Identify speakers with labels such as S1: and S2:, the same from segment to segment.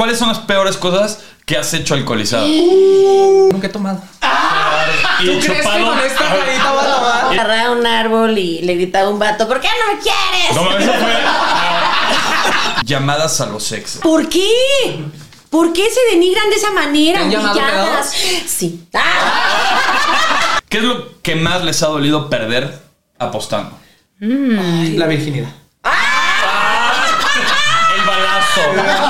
S1: ¿Cuáles son las peores cosas que has hecho alcoholizado?
S2: Nunca he tomado.
S1: Y
S2: ¿Tú crees que con esta carita va a tomar?
S3: Agarraba a un árbol y le gritaba a un vato, ¿por qué no me quieres?
S1: No, eso fue. ah, Llamadas a los ex.
S3: ¿Por qué? ¿Por qué se denigran de esa manera?
S2: ¿Te han llamado?
S3: Sí. ¡Ah!
S1: ¿Qué es lo que más les ha dolido perder apostando?
S2: Ay, La virginidad.
S1: El balazo.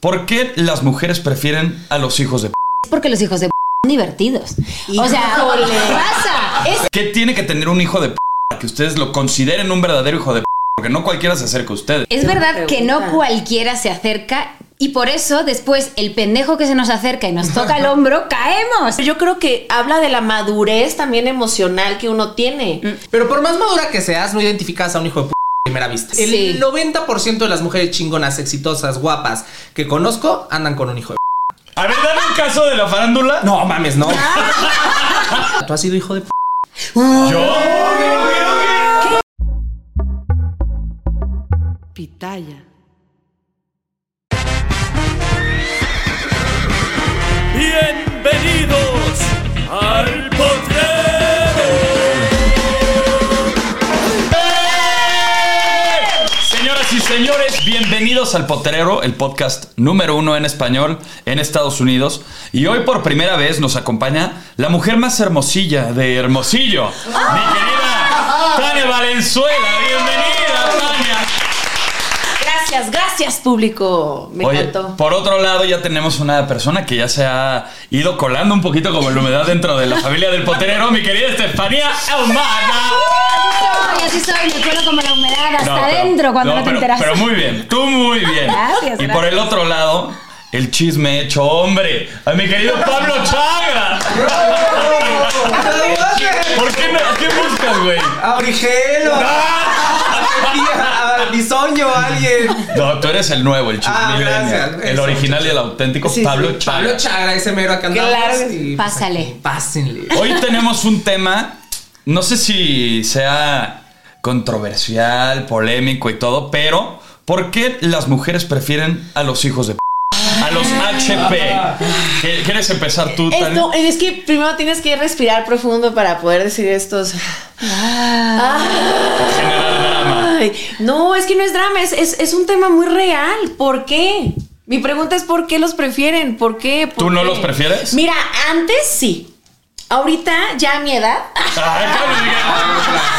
S1: ¿Por qué las mujeres prefieren a los hijos de p?
S4: porque los hijos de son divertidos. O sea,
S3: Híjole.
S4: pasa. Es
S1: ¿Qué tiene que tener un hijo de p para que ustedes lo consideren un verdadero hijo de p? Porque no cualquiera se acerca a ustedes.
S4: Es verdad que no cualquiera se acerca y por eso después el pendejo que se nos acerca y nos toca el hombro, caemos.
S3: Yo creo que habla de la madurez también emocional que uno tiene.
S2: Pero por más madura que seas, no identificas a un hijo de p primera vista.
S4: Sí.
S2: El 90% de las mujeres chingonas, exitosas, guapas que conozco andan con un hijo de p.
S1: A ver, dame un caso de la farándula.
S2: No mames, no. ¿Tú has sido hijo de p?
S1: Yo.
S5: Pitaya.
S6: Bienvenidos al potrero.
S1: Señores, bienvenidos al Potrero, el podcast número uno en español en Estados Unidos. Y hoy por primera vez nos acompaña la mujer más hermosilla de Hermosillo, mi querida Tania Valenzuela. Bienvenida, Tania.
S3: Gracias, gracias, público. Me
S1: Oye,
S3: encantó.
S1: por otro lado ya tenemos una persona que ya se ha ido colando un poquito como la humedad dentro de la familia del potrero, mi querida Estefanía Ahumada.
S4: Ay, así soy, me cuelo como la humedad hasta
S1: No, pero-
S4: adentro cuando no, te
S1: pero,
S4: enteras.
S1: Pero muy bien, tú muy bien.
S4: Gracias,
S1: Y por el otro lado, el chisme hecho hombre. A mi querido Pablo Chagra. ¿Por qué no? ¿Qué buscas, güey?
S2: ¡A Origelo! ¡A Bisoño, alguien!
S1: No, tú eres el nuevo, el chisme
S2: Ah, gracias.
S1: El
S2: Eso.
S1: original y el auténtico
S2: Sí,
S1: Pablo
S2: sí.
S1: Chagra.
S2: Pablo Chagra, ese mero acá andamos.
S3: Claro que
S2: y, pues,
S4: Pásale.
S2: Pásenle.
S1: Hoy tenemos un tema, no sé si sea controversial, polémico y todo, pero ¿por qué las mujeres prefieren a los hijos de p? A los HP. ¿Qué- ¿Quieres empezar tú,
S3: es que primero tienes que respirar profundo para poder decir estos.
S1: Generar drama.
S3: Ay, no, es que no es drama, es, es, es un tema muy real. ¿Por qué? Mi pregunta es ¿por qué los prefieren? ¿Por qué? ¿Por
S1: ¿Tú no los prefieres?
S3: Mira, antes sí. Ahorita, ya a mi edad.
S1: Ay,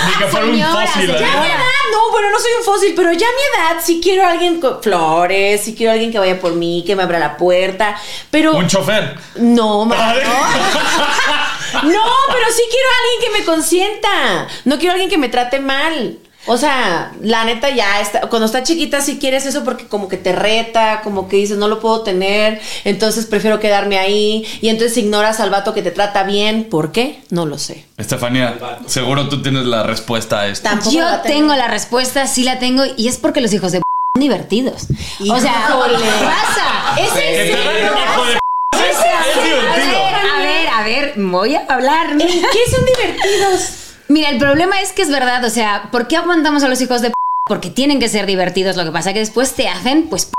S1: ni que- fuera un fósil. ¿eh?
S3: Ya a mi edad, no, bueno, no soy un fósil, pero ya a mi edad sí quiero a alguien con flores, sí quiero a alguien que vaya por mí, que me abra la puerta, pero...
S1: Un chofer.
S3: No, ma-
S1: Ay.
S3: no. No, pero sí quiero a alguien que me consienta. No quiero a alguien que me trate mal. O sea, la neta ya está, cuando está chiquita sí quieres eso porque como que te reta, como que dices no lo puedo tener, entonces prefiero quedarme ahí y entonces ignoras al vato que te trata bien. ¿Por qué? No lo sé.
S1: Estefanía, seguro tú tienes la respuesta a esto.
S3: Tampoco
S4: Yo tengo la respuesta, sí la tengo, y es porque los hijos de son divertidos. O sea, pasa. Es en serio. A ver, a ver, voy a hablar.
S3: ¿En qué son divertidos?
S4: Mira, el problema es que es verdad, o sea, ¿por qué aguantamos a los hijos de p? Porque tienen que ser divertidos, lo que pasa es que después te hacen, pues, p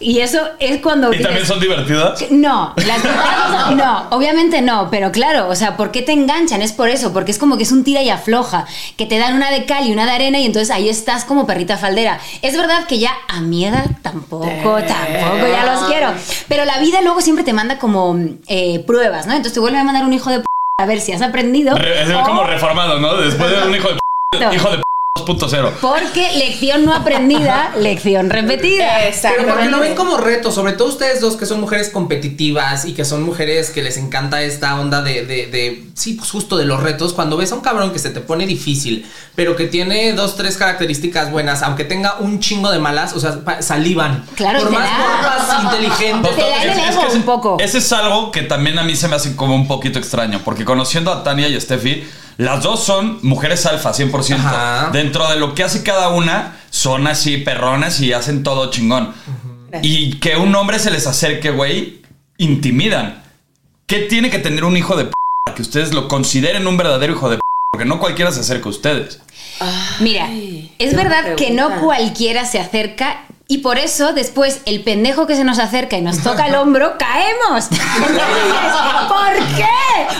S4: y eso es cuando
S1: ¿Y también son divertidas?
S4: no, las no, no, obviamente no, pero claro, o sea, ¿por qué te enganchan? Es por eso, porque es como que es un tira y afloja, que te dan una de cal y una de arena y entonces ahí estás como perrita faldera. Es verdad que ya a mi edad tampoco, tampoco, ya los quiero. Pero la vida luego siempre te manda como eh, pruebas, ¿no? Entonces te vuelve a mandar un hijo de p a ver si has aprendido.
S1: Re- es
S4: o-
S1: como reformado, ¿no? Después de un hijo de p- hijo de p 2.0.
S4: Porque lección no aprendida, lección repetida.
S3: Exacto.
S2: Pero porque lo ven como reto, sobre todo ustedes dos que son mujeres competitivas y que son mujeres que les encanta esta onda de, de, de- sí, pues justo de los retos. Cuando ves a un cabrón que se te pone difícil, pero que tiene dos, tres características buenas, aunque tenga un chingo de malas, o sea, salivan.
S4: Claro,
S2: Por más guapas, inteligentes.
S4: Te da
S1: ese,
S4: un poco.
S1: ese es algo que también a mí se me hace como un poquito extraño, porque conociendo a Tania y a Steffi, las dos son mujeres alfa, 100%.
S2: Ajá.
S1: Dentro de lo que hace cada una, son así perronas y hacen todo chingón. Y que un hombre se les acerque, güey, intimidan. ¿Qué tiene que tener un hijo de p que ustedes lo consideren un verdadero hijo de p? Porque no cualquiera se acerca a ustedes.
S4: Mira, es verdad que no cualquiera se acerca y por eso después el pendejo que se nos acerca y nos toca el hombro, caemos. ¿Por qué?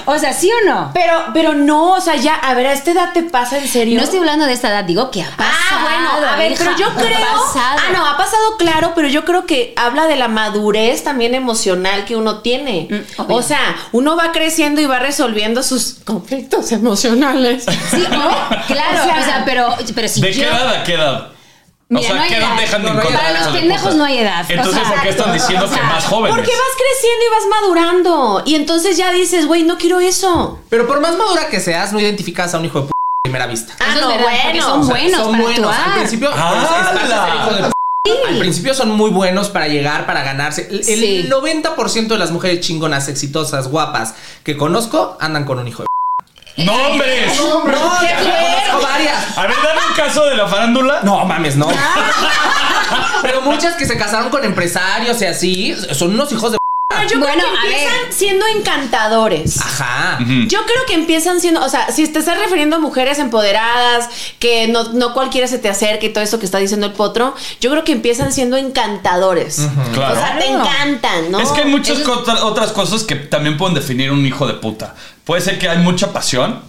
S4: O sea, ¿sí o no?
S3: Pero, pero no, o sea, ya, a ver, ¿a esta edad te pasa en serio?
S4: No estoy hablando de esta edad, digo que ha pasado.
S3: Ah, bueno, a ver,
S4: hija,
S3: pero yo
S4: ha
S3: creo.
S4: pasado.
S3: Ah, no, ha pasado claro, pero yo creo que habla de la madurez también emocional que uno tiene.
S4: Mm,
S3: o sea, uno va creciendo y va resolviendo sus conflictos emocionales.
S4: Sí, ¿no? Claro,
S3: O sea,
S4: o sea, pero, pero si
S1: ¿De
S4: yo...
S1: qué edad a qué edad?
S4: Mira,
S1: o sea,
S4: no
S1: ¿qué edad dejan de encontrar
S4: Para los
S1: de
S4: pendejos no hay edad.
S1: Entonces,
S4: o sea,
S1: ¿por qué están diciendo
S4: o sea,
S1: que más jóvenes?
S3: Porque vas creciendo y vas madurando. Y entonces ya dices, güey, no quiero eso.
S2: Pero por más madura que seas, no identificas a un hijo de p a primera vista.
S3: Ah, no,
S4: porque
S3: bueno.
S4: son buenos
S2: son
S4: para
S2: buenos. Al
S4: actuar.
S2: principio, pues, p- Al principio son muy buenos para llegar, para ganarse. El, el
S4: Sí.
S2: 90% de las mujeres chingonas, exitosas, guapas que conozco andan con un hijo de p.
S1: ¡Nombres!
S2: No, ya conozco varias.
S1: A ver, dame un caso de la farándula.
S2: No mames, no. Pero muchas que se casaron con empresarios y así son unos hijos de
S3: yo
S4: Bueno,
S3: creo que empiezan
S4: ver.
S3: siendo encantadores.
S2: Ajá.
S3: Yo creo que empiezan siendo, o sea, si te estás refiriendo a mujeres empoderadas, que no, no cualquiera se te acerque y todo esto que está diciendo el potro, yo creo que empiezan siendo encantadores.
S1: Claro.
S3: O sea, te encantan, ¿no?
S1: Es que hay muchas
S3: es-
S1: otras cosas que también pueden definir un hijo de puta. Puede ser que hay mucha pasión.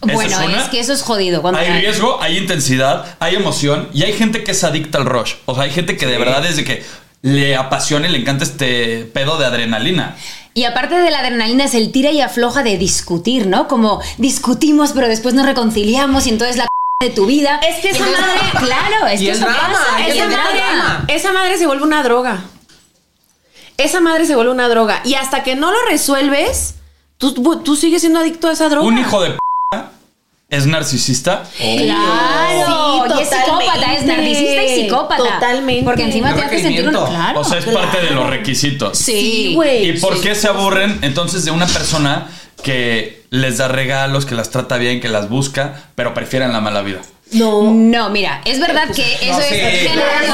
S4: Bueno,
S1: es, una.
S4: es que eso es jodido. Cuando
S1: Hay riesgo, hay intensidad, hay emoción y hay gente que es adicta al rush. O sea, hay gente que de verdad desde que le apasiona y le encanta este pedo de adrenalina.
S4: Y aparte de la adrenalina es el tira y afloja de discutir, ¿no? Como discutimos, pero después nos reconciliamos y entonces la de tu vida.
S3: Es que esa madre-
S4: Claro, es que eso
S2: drama,
S4: pasa.
S3: esa madre,
S4: drama.
S3: esa madre se vuelve una droga. Esa madre se vuelve una droga. Y hasta que no lo resuelves, tú, tú sigues siendo adicto a esa droga.
S1: Un hijo de p es narcisista.
S4: Claro,
S3: Sí,
S4: y es psicópata, es narcisista y psicópata.
S3: Totalmente.
S4: Porque encima te hace sentir uno. Claro.
S1: o sea, es parte de los requisitos.
S3: Sí, güey.
S1: ¿Y por
S3: Sí.
S1: qué se aburren entonces de una persona que les da regalos, que las trata bien, que las busca, pero prefieren la mala vida?
S3: No.
S4: No, mira, es verdad que eso es
S2: sí,
S4: generacional.
S2: sí.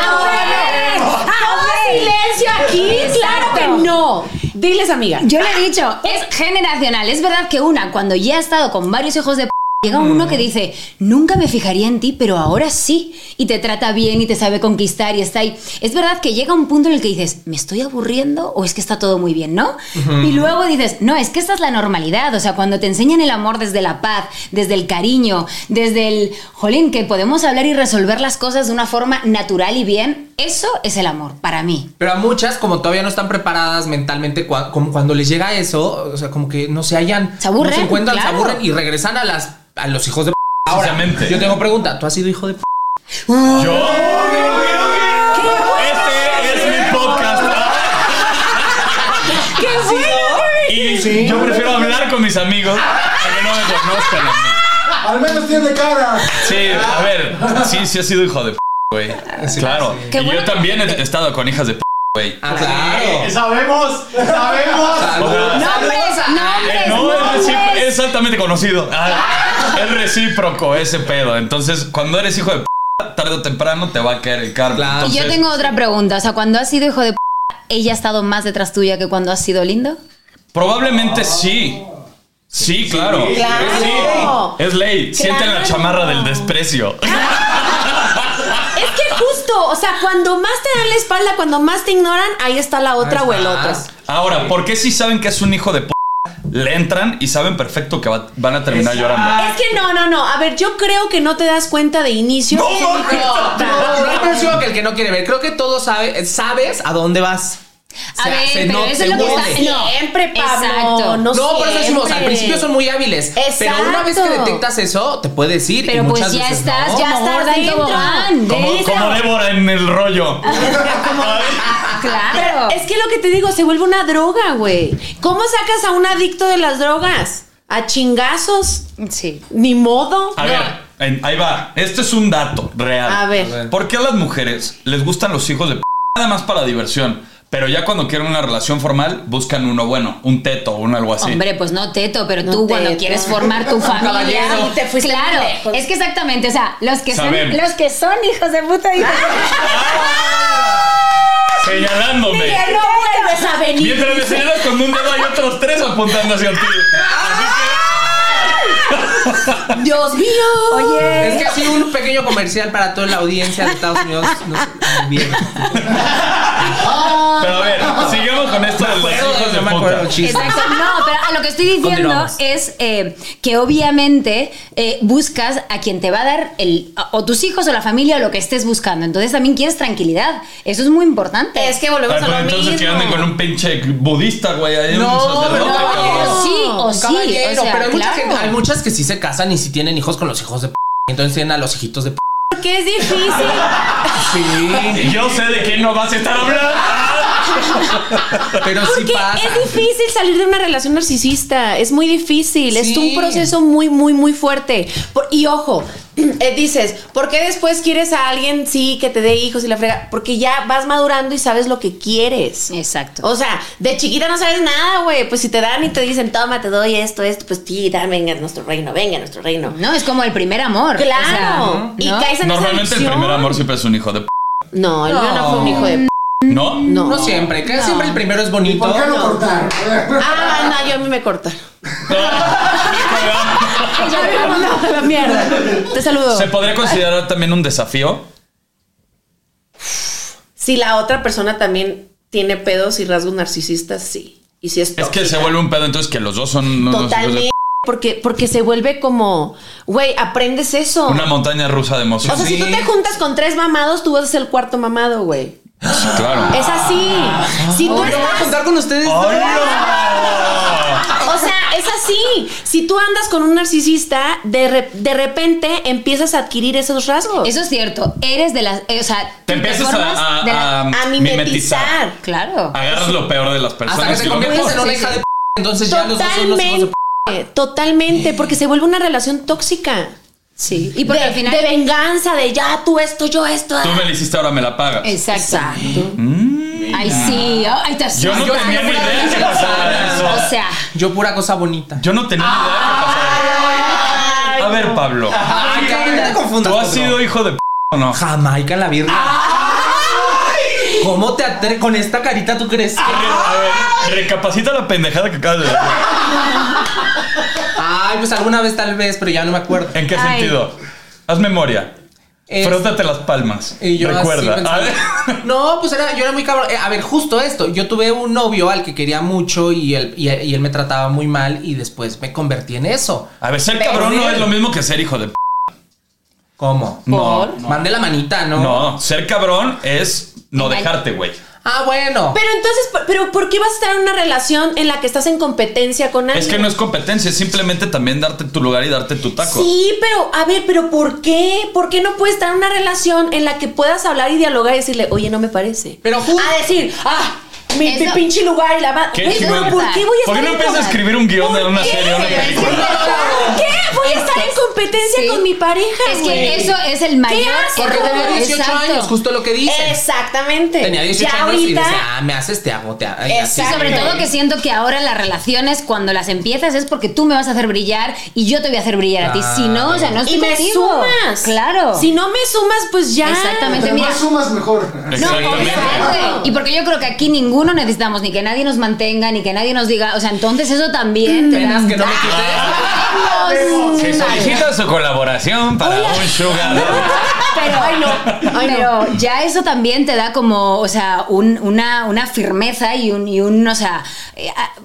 S4: Ah, bueno. Ah, ok.
S3: silencio aquí, claro que no. Diles, amiga.
S4: Yo le he dicho, es generacional. Es verdad que una, cuando ya ha estado con varios hijos de p llega uno que dice, nunca me fijaría en ti, pero ahora sí. Y te trata bien y te sabe conquistar y está ahí. Es verdad que llega un punto en el que dices, ¿me estoy aburriendo o es que está todo muy bien, no? Y luego dices, no, es que esta es la normalidad. O sea, cuando te enseñan el amor desde la paz, desde el cariño, desde el, jolín, que podemos hablar y resolver las cosas de una forma natural y bien, eso es el amor, para mí.
S2: Pero a muchas, como todavía no están preparadas mentalmente, cua- como cuando les llega eso, o sea, como que no se hallan.
S4: Se aburren,
S2: No se encuentran,
S4: claro.
S2: se aburren y regresan a las a los hijos de p. Ahora,
S1: Precisamente.
S2: yo tengo pregunta. ¿Tú has sido hijo de p?
S1: ¿Yo? Este es mi podcast.
S3: ¡Qué bueno!
S1: Y yo prefiero hablar con mis amigos a que no me conozcan a mí.
S7: Al menos tiene cara.
S1: Sí, a ver, sí, sí ha sido hijo de p, güey. Claro.
S4: Qué
S1: y
S4: bueno
S1: yo también he estado con hijas de p, güey.
S2: Ah, claro.
S7: Sabemos, sabemos.
S4: ¡Nombres!
S1: Eh,
S4: ¡Nombres!
S1: no, es,
S4: nombres!
S1: es altamente conocido. Ah, es recíproco ese pedo. Entonces, cuando eres hijo de p, tarde o temprano te va a caer el karma.
S2: Claro.
S4: Y yo tengo otra pregunta. O sea, cuando has sido hijo de p, ¿ella ha estado más detrás tuya que cuando has sido lindo?
S1: Probablemente sí. Sí, claro.
S3: Claro.
S1: Sí. Es ley. Sienten la chamarra del desprecio.
S3: Es que justo. O sea, cuando más te dan la espalda, cuando más te ignoran, ahí está la otra o el otro.
S1: Ahora, ¿por qué si saben que es un hijo de p le entran y saben perfecto que va- van a terminar
S2: Exacto.
S1: llorando?
S3: Es que no, no, no. A ver, yo creo que no te das cuenta de inicio.
S1: No, no,
S2: No, no, no percibo que el que no quiere ver. Creo que todos sabe, sabes a dónde vas.
S4: A ver, pero eso es lo que está- no.
S3: Siempre, Pablo.
S4: Exacto.
S3: No,
S2: No, por eso decimos, al principio son muy hábiles. Pero una vez que
S3: Exacto.
S2: detectas eso, te puedes ir.
S4: Pero
S2: y
S4: pues ya
S2: veces
S4: estás,
S2: no.
S4: ya
S3: Ya
S4: estás
S3: estás
S4: en
S3: dentro.
S1: Como, como Débora en el rollo.
S4: Claro.
S3: Pero es que lo que te digo, se vuelve una droga, güey. ¿Cómo sacas a un adicto de las drogas? ¿A chingazos?
S4: Sí.
S3: Ni modo.
S1: A ver, ahí va. Este es un dato real.
S3: A ver.
S2: A ver.
S1: ¿Por qué a las mujeres les gustan los hijos de p nada más para diversión? Pero ya cuando quieren una relación formal, buscan uno bueno, un teto o un algo así.
S4: Hombre, pues no teto, pero
S3: No
S4: tú cuando quieres formar tu familia.
S3: Y te fuiste
S4: claro,
S3: lejos.
S4: es que exactamente, o sea, los que son los que son hijos de puta hijos
S1: Señalándome.
S3: Que no vuelves a venir.
S1: Mientras me señalas con un dedo hay otros tres apuntando hacia ti.
S3: Dios mío. Oye.
S2: Es que así un pequeño comercial para toda la audiencia de Estados Unidos. No sé, bien.
S1: Pero a ver, sigamos con esto de los hijos de
S2: no me acuerdo
S1: puta.
S4: Exacto, no, pero a lo que estoy diciendo
S2: Continuamos.
S4: es eh, que obviamente eh, buscas a quien te va a dar el o tus hijos o la familia o lo que estés buscando. Entonces también quieres tranquilidad. Eso es muy importante.
S3: Es que volvemos
S1: Ay,
S3: a lo
S1: entonces que
S3: mismo.
S1: anden con un pinche budista, güey. Ahí
S2: No,
S1: sacerdote,
S2: no,
S1: cabrón.
S4: Sí, o sí.
S2: caballero,
S4: o sea,
S2: pero hay, mucha
S4: claro.
S2: gente- hay muchas que sí se casan y sí tienen hijos con los hijos de p. Entonces tienen a los hijitos de p.
S3: Porque es difícil.
S2: Sí.
S1: Yo sé de quién no vas a estar hablando.
S2: Pero sí
S3: Porque
S2: pasa.
S3: es difícil salir de una relación narcisista. Es muy difícil. Es un proceso muy, muy, muy fuerte. Por- y ojo, eh, dices, ¿por qué después quieres a alguien, sí, que te dé hijos y la frega? Porque ya vas madurando y sabes lo que quieres.
S4: Exacto.
S3: O sea, de chiquita no sabes nada, güey. Pues si te dan y te dicen, toma, te doy esto, esto, pues sí, da, venga, nuestro reino, venga, nuestro reino.
S4: No, es como el primer amor.
S3: Claro.
S4: o sea,
S3: Y
S4: ¿no?
S3: caes en esa
S1: Normalmente el primer amor siempre es un hijo de p.
S3: No, el mío no
S2: No.
S3: fue un hijo de p.
S1: ¿No?
S3: No.
S2: No siempre, que siempre el primero es bonito.
S7: ¿Por qué no
S3: No.
S7: cortar?
S3: Ah, no, yo a mí me corta. Ya me mandado a la mierda. Te saludo.
S1: ¿Se podría considerar también un desafío?
S3: Si la otra persona también tiene pedos y rasgos narcisistas, sí. Y si es
S1: Es que se vuelve un pedo entonces que los dos son
S3: Totalmente. Porque, porque se vuelve como, güey, aprendes eso.
S1: una montaña rusa de
S3: o
S1: emociones.
S3: sea, si tú te juntas con tres mamados, tú vas a ser el cuarto mamado, güey.
S1: Claro.
S3: Es así. Si tú
S2: Yo voy a contar con ustedes.
S3: O sea, es así. Si tú andas con un narcisista, de, re- de repente empiezas a adquirir esos rasgos.
S4: Eso es cierto. Eres de las. eh, o sea,
S1: Te empiezas a, a,
S4: de la-
S1: a
S3: a mimetizar.
S4: Claro.
S1: Agarras lo peor de las
S2: Hasta que
S1: personas
S2: te conviertes
S1: mejor.
S2: en una
S4: Sí,
S2: hija
S4: sí.
S2: de p. Entonces ya los dos son los hijos de p.
S3: Totalmente, totalmente, porque se vuelve una relación tóxica.
S4: Sí. Y porque
S3: de,
S4: al final.
S3: de venganza, de ya tú esto, yo esto.
S1: Tú me lo hiciste, ahora me la pagas.
S4: Exacto.
S3: Exacto.
S4: Ay, sí. Ay, te
S1: Yo no
S4: asustas.
S1: tenía ni idea que pasaba eso.
S4: O sea,
S2: Yo pura cosa bonita.
S1: Yo no tenía ni idea que pasaba eso. A ver, Pablo.
S2: Ay, que no te confundas.
S1: ¿Tú has sido hijo de p o no?
S2: Jamaica en la Virgen. ¿Cómo te atreves con esta carita tú crees? que-
S1: A ver, recapacita la pendejada que acabas de decir.
S2: Ay, pues alguna vez tal vez, pero ya no me acuerdo.
S1: ¿En qué
S4: Ay.
S1: sentido? Haz memoria.
S2: Es-
S1: Frótate las palmas.
S2: Y yo así
S1: Recuerda.
S2: pensando.
S1: A ver.
S2: No, pues era, yo era muy cabrón. Eh, A ver, justo esto. Yo tuve un novio al que quería mucho y él, y, y él me trataba muy mal y después me convertí en eso.
S1: A ver, ser
S2: Pero
S1: cabrón no es lo mismo que ser hijo de p.
S2: ¿Cómo?
S1: No.
S2: Mande la manita, ¿no?
S1: No, ser cabrón es no dejarte, güey.
S2: Ah, bueno.
S3: Pero entonces, ¿por- pero ¿por qué vas a estar en una relación en la que estás en competencia con alguien?
S1: Es que no es competencia, es simplemente también darte tu lugar y darte tu taco.
S3: Sí, pero a ver, pero ¿por qué? ¿Por qué no puedes estar en una relación en la que puedas hablar y dialogar y decirle, oye, no me parece?
S2: Pero
S3: a decir, ah, mi, mi
S4: Eso-
S3: pinche lugar y la va.
S1: Qué
S3: Güey,
S1: chingón.
S3: pero ¿Por qué voy a
S1: ¿Por
S3: estar
S1: qué no
S3: en
S1: empiezas a
S3: com-
S1: escribir un guion de
S3: ¿Por
S1: una
S3: qué?
S1: serie o una
S3: qué voy a estar en competencia
S4: Sí.
S3: con mi pareja?
S4: es
S3: güey?
S4: que eso es el mayor.
S3: asco?
S2: Porque tenía
S4: error.
S2: 18
S4: Exacto.
S2: años, justo lo que dice.
S3: Exactamente.
S2: Tenía 18
S3: Ya
S2: años y
S3: ahorita,
S2: decía, ah, me haces, te hago, te hago. y así.
S4: Y
S3: Exacto.
S4: sobre todo que siento que ahora las relaciones, cuando las empiezas, es porque tú me vas a hacer brillar y yo te voy a hacer brillar a ti. Si no, o sea, no estoy
S3: y me
S4: contigo.
S3: sumas.
S4: Claro.
S3: Si no me sumas, pues ya.
S4: Exactamente.
S7: Entre
S4: mira.
S7: más sumas, mejor.
S4: No,
S1: Exactamente.
S4: exacto. Y porque yo creo que aquí ninguno necesitamos ni que nadie nos mantenga, ni que nadie nos diga. O sea, entonces eso también. te da-
S2: que no me quites.
S1: Si solicita su colaboración para un sugar.
S4: Pero,
S3: Ay, no. Ay, no.
S4: ya eso también te da como, o sea, un- una, una firmeza y un, y un, o sea, eh, ah, o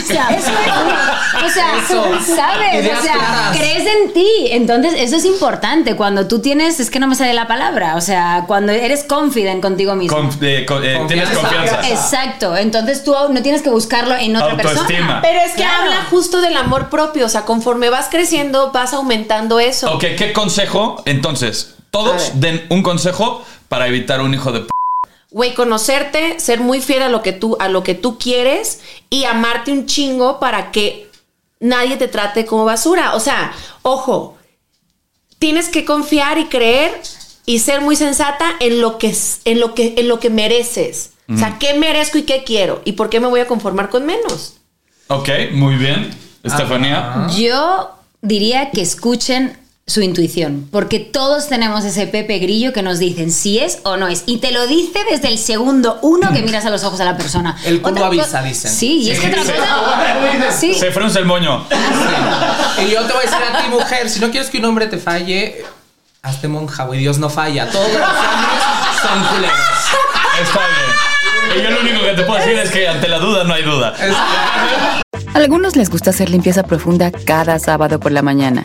S4: sea, eso es, o sea,
S2: Eso.
S4: ¿sabes? O sea,
S2: claras.
S4: crees en ti. Entonces, eso es importante. Cuando tú tienes, es que no me sale la palabra, o sea, cuando eres confident contigo mismo.
S1: Conf- eh, eh, tienes
S2: Confianza.
S4: Exacto, entonces tú no tienes que buscarlo en otra
S1: Autoestima.
S4: persona.
S3: Pero es que
S4: Claro.
S3: habla justo del amor propio, o sea, conforme vas creciendo, vas aumentando eso.
S1: Ok, ¿qué consejo? Entonces, todos den un consejo para evitar un hijo de p.
S3: Güey, conocerte, ser muy fiel a lo que tú, a lo que tú quieres y amarte un chingo para que nadie te trate como basura. O sea, ojo, tienes que confiar y creer y ser muy sensata en lo que, es- en lo que, en lo que mereces. O sea, ¿qué merezco y qué quiero? ¿Y por qué me voy a conformar con menos?
S1: Ok, muy bien. Estefanía.
S4: Yo diría que escuchen su intuición, porque todos tenemos ese Pepe Grillo que nos dicen si es o no es, y te lo dice desde el segundo uno que miras a los ojos a la persona.
S2: El culo avisa, dicen.
S4: Sí, y es que otra cosa. Sí.
S1: Se frunce el moño.
S2: Y yo te voy a decir a ti, mujer, si no quieres que un hombre te falle, hazte monja, güey. Dios no falla. Todos los hombres son culeros.
S1: Está bien. Y yo lo único que te puedo decir es que ante la duda no hay duda.
S2: Es-
S5: A algunos les gusta hacer limpieza profunda cada sábado por la mañana.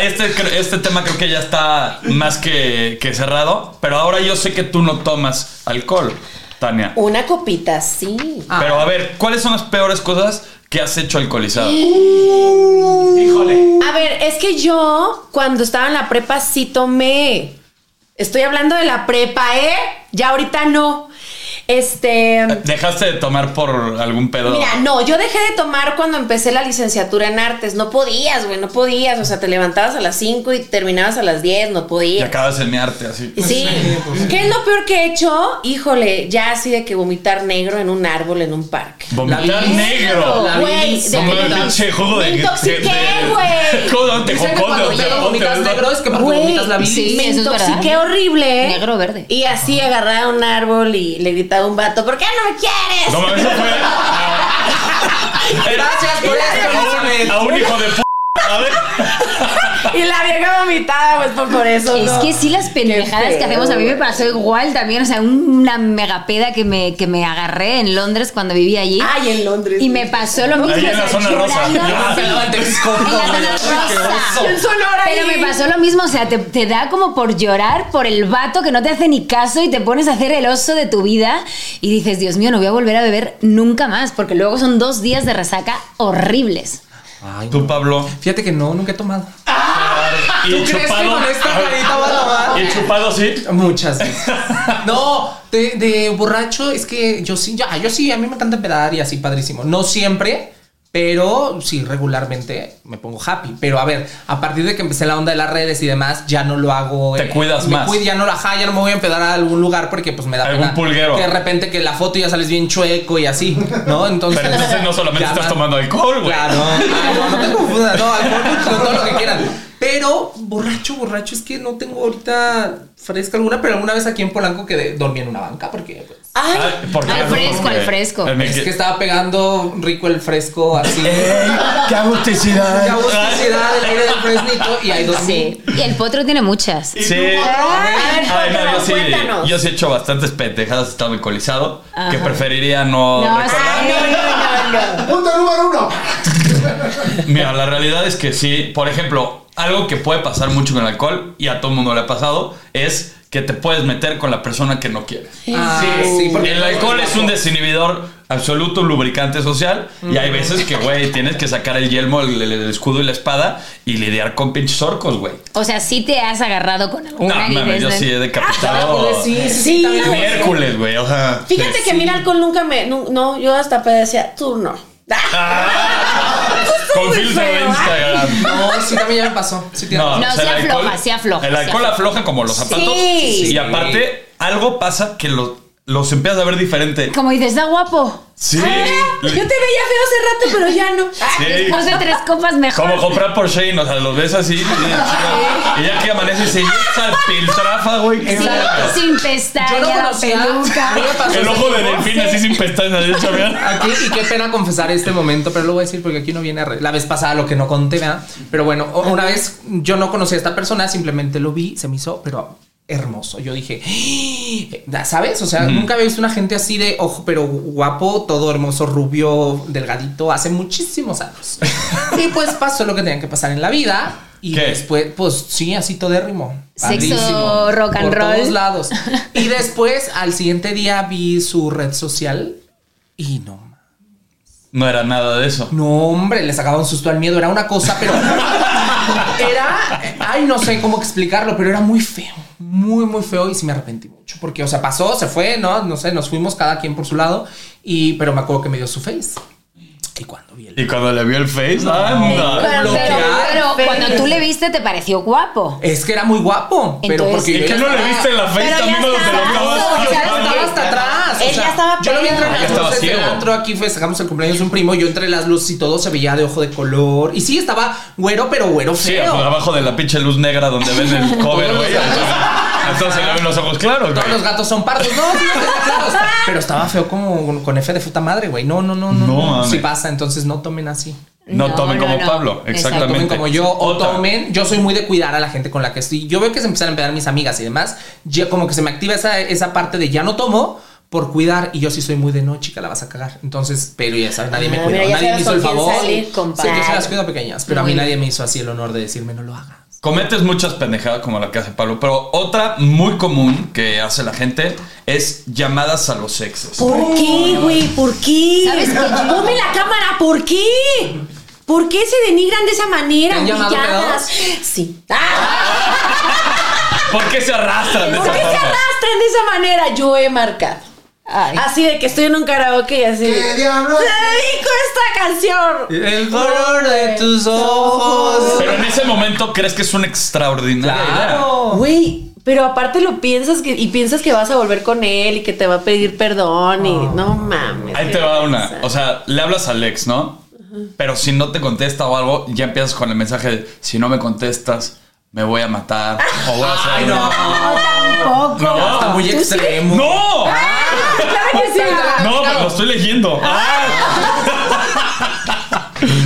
S1: Este, este tema creo que ya está más que, que cerrado, pero ahora yo sé que tú no tomas alcohol, Tania.
S3: Una copita, sí.
S1: Pero a ver, ¿cuáles son las peores cosas que has hecho alcoholizado?
S7: Híjole.
S3: A ver, es que yo cuando estaba en la prepa sí tomé. Estoy hablando de la prepa, ¿eh? Ya ahorita no. Este.
S1: ¿Dejaste de tomar por algún pedo?
S3: Mira, no, yo dejé de tomar cuando empecé la licenciatura en artes. No podías, güey, no podías. O sea, te levantabas a las 5 y terminabas a las 10, no
S1: Y
S3: podías.
S1: acabas en mi arte así.
S3: Sí. ¿Qué es lo peor que he hecho? Híjole, ya así de que vomitar negro en un árbol en un parque.
S1: Vomitar negro.
S3: Güey, de
S1: Como
S3: que
S1: el
S3: me-
S1: pinche jugo de.
S3: me intoxiqué, güey.
S1: ¿Cómo te
S2: cuando
S1: te
S2: ya vomitas negro es que vomitas la bilis.
S4: sí.
S3: me intoxiqué horrible.
S4: Negro verde.
S3: Y así agarraba un árbol y le gritaba a un vato, ¿por qué no me quieres?
S1: No eso fue.
S2: Gracias por esto, Elizabeth.
S1: A un hijo de p. A ver.
S3: Y la vieja vomitada, pues por, por eso.
S4: Es
S3: no.
S4: que sí, las pendejadas que hacemos a mí me pasó igual también. O sea, una megapeda que me, que me agarré en Londres cuando vivía allí.
S3: Ay, en Londres.
S4: Y me pasó lo mismo.
S1: Ahí en la zona rosa.
S2: en Texcoco,
S4: En la zona rosa.
S2: oso.
S3: En Sonora
S4: Pero me pasó lo mismo, o sea, te, te da como por llorar por el vato que no te hace ni caso y te pones a hacer el oso de tu vida y dices, Dios mío, no voy a volver a beber nunca más, porque luego son dos días de resaca horribles.
S2: Ay,
S1: Tú, Pablo.
S2: Fíjate que no, nunca he tomado.
S1: Y
S2: ¿Tú crees que
S1: chupado.
S2: con esta carita va a tomar?
S1: Y chupado, sí.
S2: Muchas veces. No, de, de borracho es que yo sí, ya, yo sí, a mí me encanta pedar y así padrísimo. No siempre, pero sí, regularmente me pongo happy. Pero a ver, a partir de que empecé la onda de las redes y demás, ya no lo hago.
S1: Te cuidas
S2: me
S1: más.
S2: cuido, ya no la ja, ya no me voy a empedar a algún lugar porque pues me da
S1: Algún
S2: pena
S1: pulguero.
S2: Que de repente que la foto ya sales bien chueco y así, ¿no? Entonces.
S1: Pero entonces no solamente estás
S2: más-
S1: tomando alcohol, güey.
S2: Claro. Ah, no, no te confundas, no, alcohol, todo lo que quieran. Pero borracho, borracho, es que no tengo ahorita fresca alguna, pero alguna vez aquí en Polanco que dormí en una banca porque pues,
S3: Ay,
S1: Ay, ¿por qué?
S4: Al fresco, al fresco.
S2: es que estaba pegando rico el fresco así.
S7: ¡Qué agusticidad!
S2: Qué agusticidad el aire del fresnito y ahí dormí.
S4: Sí. Y el potro tiene muchas.
S1: Sí.
S3: A ver,
S1: Ay, no, yo sí,
S3: cuéntanos.
S1: yo sí he hecho bastantes pendejadas estado alcoholizado que preferiría no,
S4: No,
S1: recordar.
S4: sí, no, no, no.
S7: Punto número uno.
S1: Mira, la realidad es que sí. Por ejemplo, algo que puede pasar mucho con el alcohol, y a todo el mundo le ha pasado, es que te puedes meter con la persona que no quieres.
S2: Ah, sí, porque
S1: el alcohol es un desinhibidor absoluto, un lubricante social. Y hay veces que, güey, tienes que sacar el yelmo, el, el escudo y la espada y lidiar con pinches orcos, güey.
S4: O sea, sí te has agarrado con
S1: No,
S4: alguna
S1: mames,
S4: y
S1: yo sí he decapitado.
S2: Sí, sí,
S3: Sí,
S1: Miércoles, güey. O sea.
S3: Fíjate que a mí el alcohol nunca me. No, yo hasta decía, tú no.
S1: Con
S3: muy
S1: filtro de
S3: feo,
S1: Instagram.
S2: No, sí, también ya me pasó. Sí,
S1: No,
S2: razón.
S4: No,
S1: o sea,
S4: sí
S1: el
S4: afloja,
S1: alcohol-
S4: sí afloja,
S1: El
S4: sí
S1: alcohol
S4: afloja.
S1: afloja como los zapatos.
S3: Sí.
S1: Y aparte, algo pasa que los, los empiezas a ver diferente.
S4: Como dices, está guapo.
S1: Sí.
S3: Ah, yo te veía feo hace rato, pero ya no.
S1: Sí.
S4: Después de tres copas mejor.
S1: Como comprar por Shane, o sea, los ves así. Y, y ya que amanece, se esa piltrafa, güey. qué
S4: Sin,
S1: verga.
S4: sin
S2: Yo
S4: pestaña,
S2: no
S4: la
S2: conocía.
S4: Peluca.
S1: El ojo de delfín así sin pestañas, de hecho, vean.
S2: Aquí, y qué pena confesar este momento, pero lo voy a decir porque aquí no viene a re- la vez pasada lo que no conté, ¿verdad? Pero bueno, una vez yo no conocía a esta persona, simplemente lo vi, se me hizo, pero hermoso. Yo dije, "Ah", ¿sabes? O sea, nunca había visto una gente así de ojo, pero guapo, todo hermoso, rubio, delgadito, hace muchísimos años. y pues pasó lo que tenía que pasar en la vida. Y
S1: ¿Qué?
S2: después, pues sí, así todérrimo.
S4: Sexo, rock and
S2: Por
S4: roll.
S2: todos lados. Y después, al siguiente día, vi su red social y no
S1: No era nada de eso.
S2: no, hombre, le sacaba un susto al miedo. Era una cosa, pero. Era. Ay, no sé cómo explicarlo, pero era muy feo. Muy, muy feo y sí me arrepentí mucho. Porque, o sea, pasó, se fue, ¿no? No sé, nos fuimos cada quien por su lado. Y, pero me acuerdo que me dio su face. Y cuando vi el.
S1: Y cuando le vio el face, anda.
S4: Pero, pero,
S2: bloquear.
S4: pero cuando tú le viste, te pareció guapo.
S2: Es que era muy guapo. pero
S4: Entonces-
S2: porque
S1: ¿Y
S2: yo
S1: qué
S2: ya
S1: no le
S2: estaba-
S1: viste en la face también cuando te lo
S3: estaba-
S1: acabas?
S2: No, ya
S3: Ya
S2: estaba hasta atrás.
S3: Él ya estaba
S2: yo lo vi entre las
S1: Ya estaba
S2: luces del
S1: ciego.
S2: antro, aquí fue, sacamos el cumpleaños de un primo, yo entre las luces y todo se veía de ojo de color. Y sí, estaba güero, pero güero
S1: Sí,
S2: feo.
S1: abajo de la pinche luz negra donde ven el cover, güey. Entonces le ven los ojos claros,
S2: Todos
S1: güey.
S2: los gatos son pardos. No, sí, claros. Pero estaba feo como con F de puta madre, güey. No, no, no, no.
S1: No,
S2: no. Sí pasa, entonces no tomen así.
S1: No,
S4: No,
S1: tomen
S4: no,
S1: como
S4: no.
S1: Pablo,
S4: Exacto.
S1: exactamente.
S2: Tomen como yo o
S1: Otra.
S2: tomen. Yo soy muy de cuidar a la gente con la que estoy. Yo veo que se empiezan a empedar mis amigas y demás. Ya como que se me activa esa, esa parte de ya no tomo por cuidar. Y yo sí soy muy de no, chica, la vas a cagar. Entonces, pero ya sabes, nadie me
S3: Ah,
S2: cuidó. nadie me hizo el favor.
S3: salir,
S2: Sí, yo se las cuido pequeñas. Pero a mí
S3: bien.
S2: nadie me hizo así el honor de decirme no lo hagas.
S1: Cometes muchas pendejadas como la que hace Pablo, pero otra muy común que hace la gente es llamadas a los exes.
S3: ¿Por qué, güey? ¿Por qué?
S4: ¿Sabes qué?
S3: Ponme la cámara, ¿por qué? ¿Por qué se denigran de esa manera?
S2: ¿Te han llamado
S3: humilladas? Sí. ¡Ah!
S1: ¿Por qué se arrastran de
S3: ¿Por
S1: esa
S3: qué se arrastran de esa manera? Yo he marcado.
S4: Ay.
S3: Así de que estoy en un karaoke y así.
S7: ¿Qué diablos?
S3: ¡Te dedico esta canción!
S2: El color de tus ojos.
S1: Pero en ese momento crees que es una extraordinaria idea.
S2: Claro.
S3: Güey, pero aparte lo piensas que, y piensas que vas a volver con él y que te va a pedir perdón y no mames.
S1: Ahí te va una. O sea, le hablas al ex, ¿no? Pero si no te contesta o algo, ya empiezas con el mensaje de si no me contestas, me voy a matar. O voy a hacer.
S2: Ay, no.
S4: Tampoco.
S1: No.
S2: Está muy extremo.
S1: ¡No!
S3: Claro
S1: No, pero lo estoy leyendo.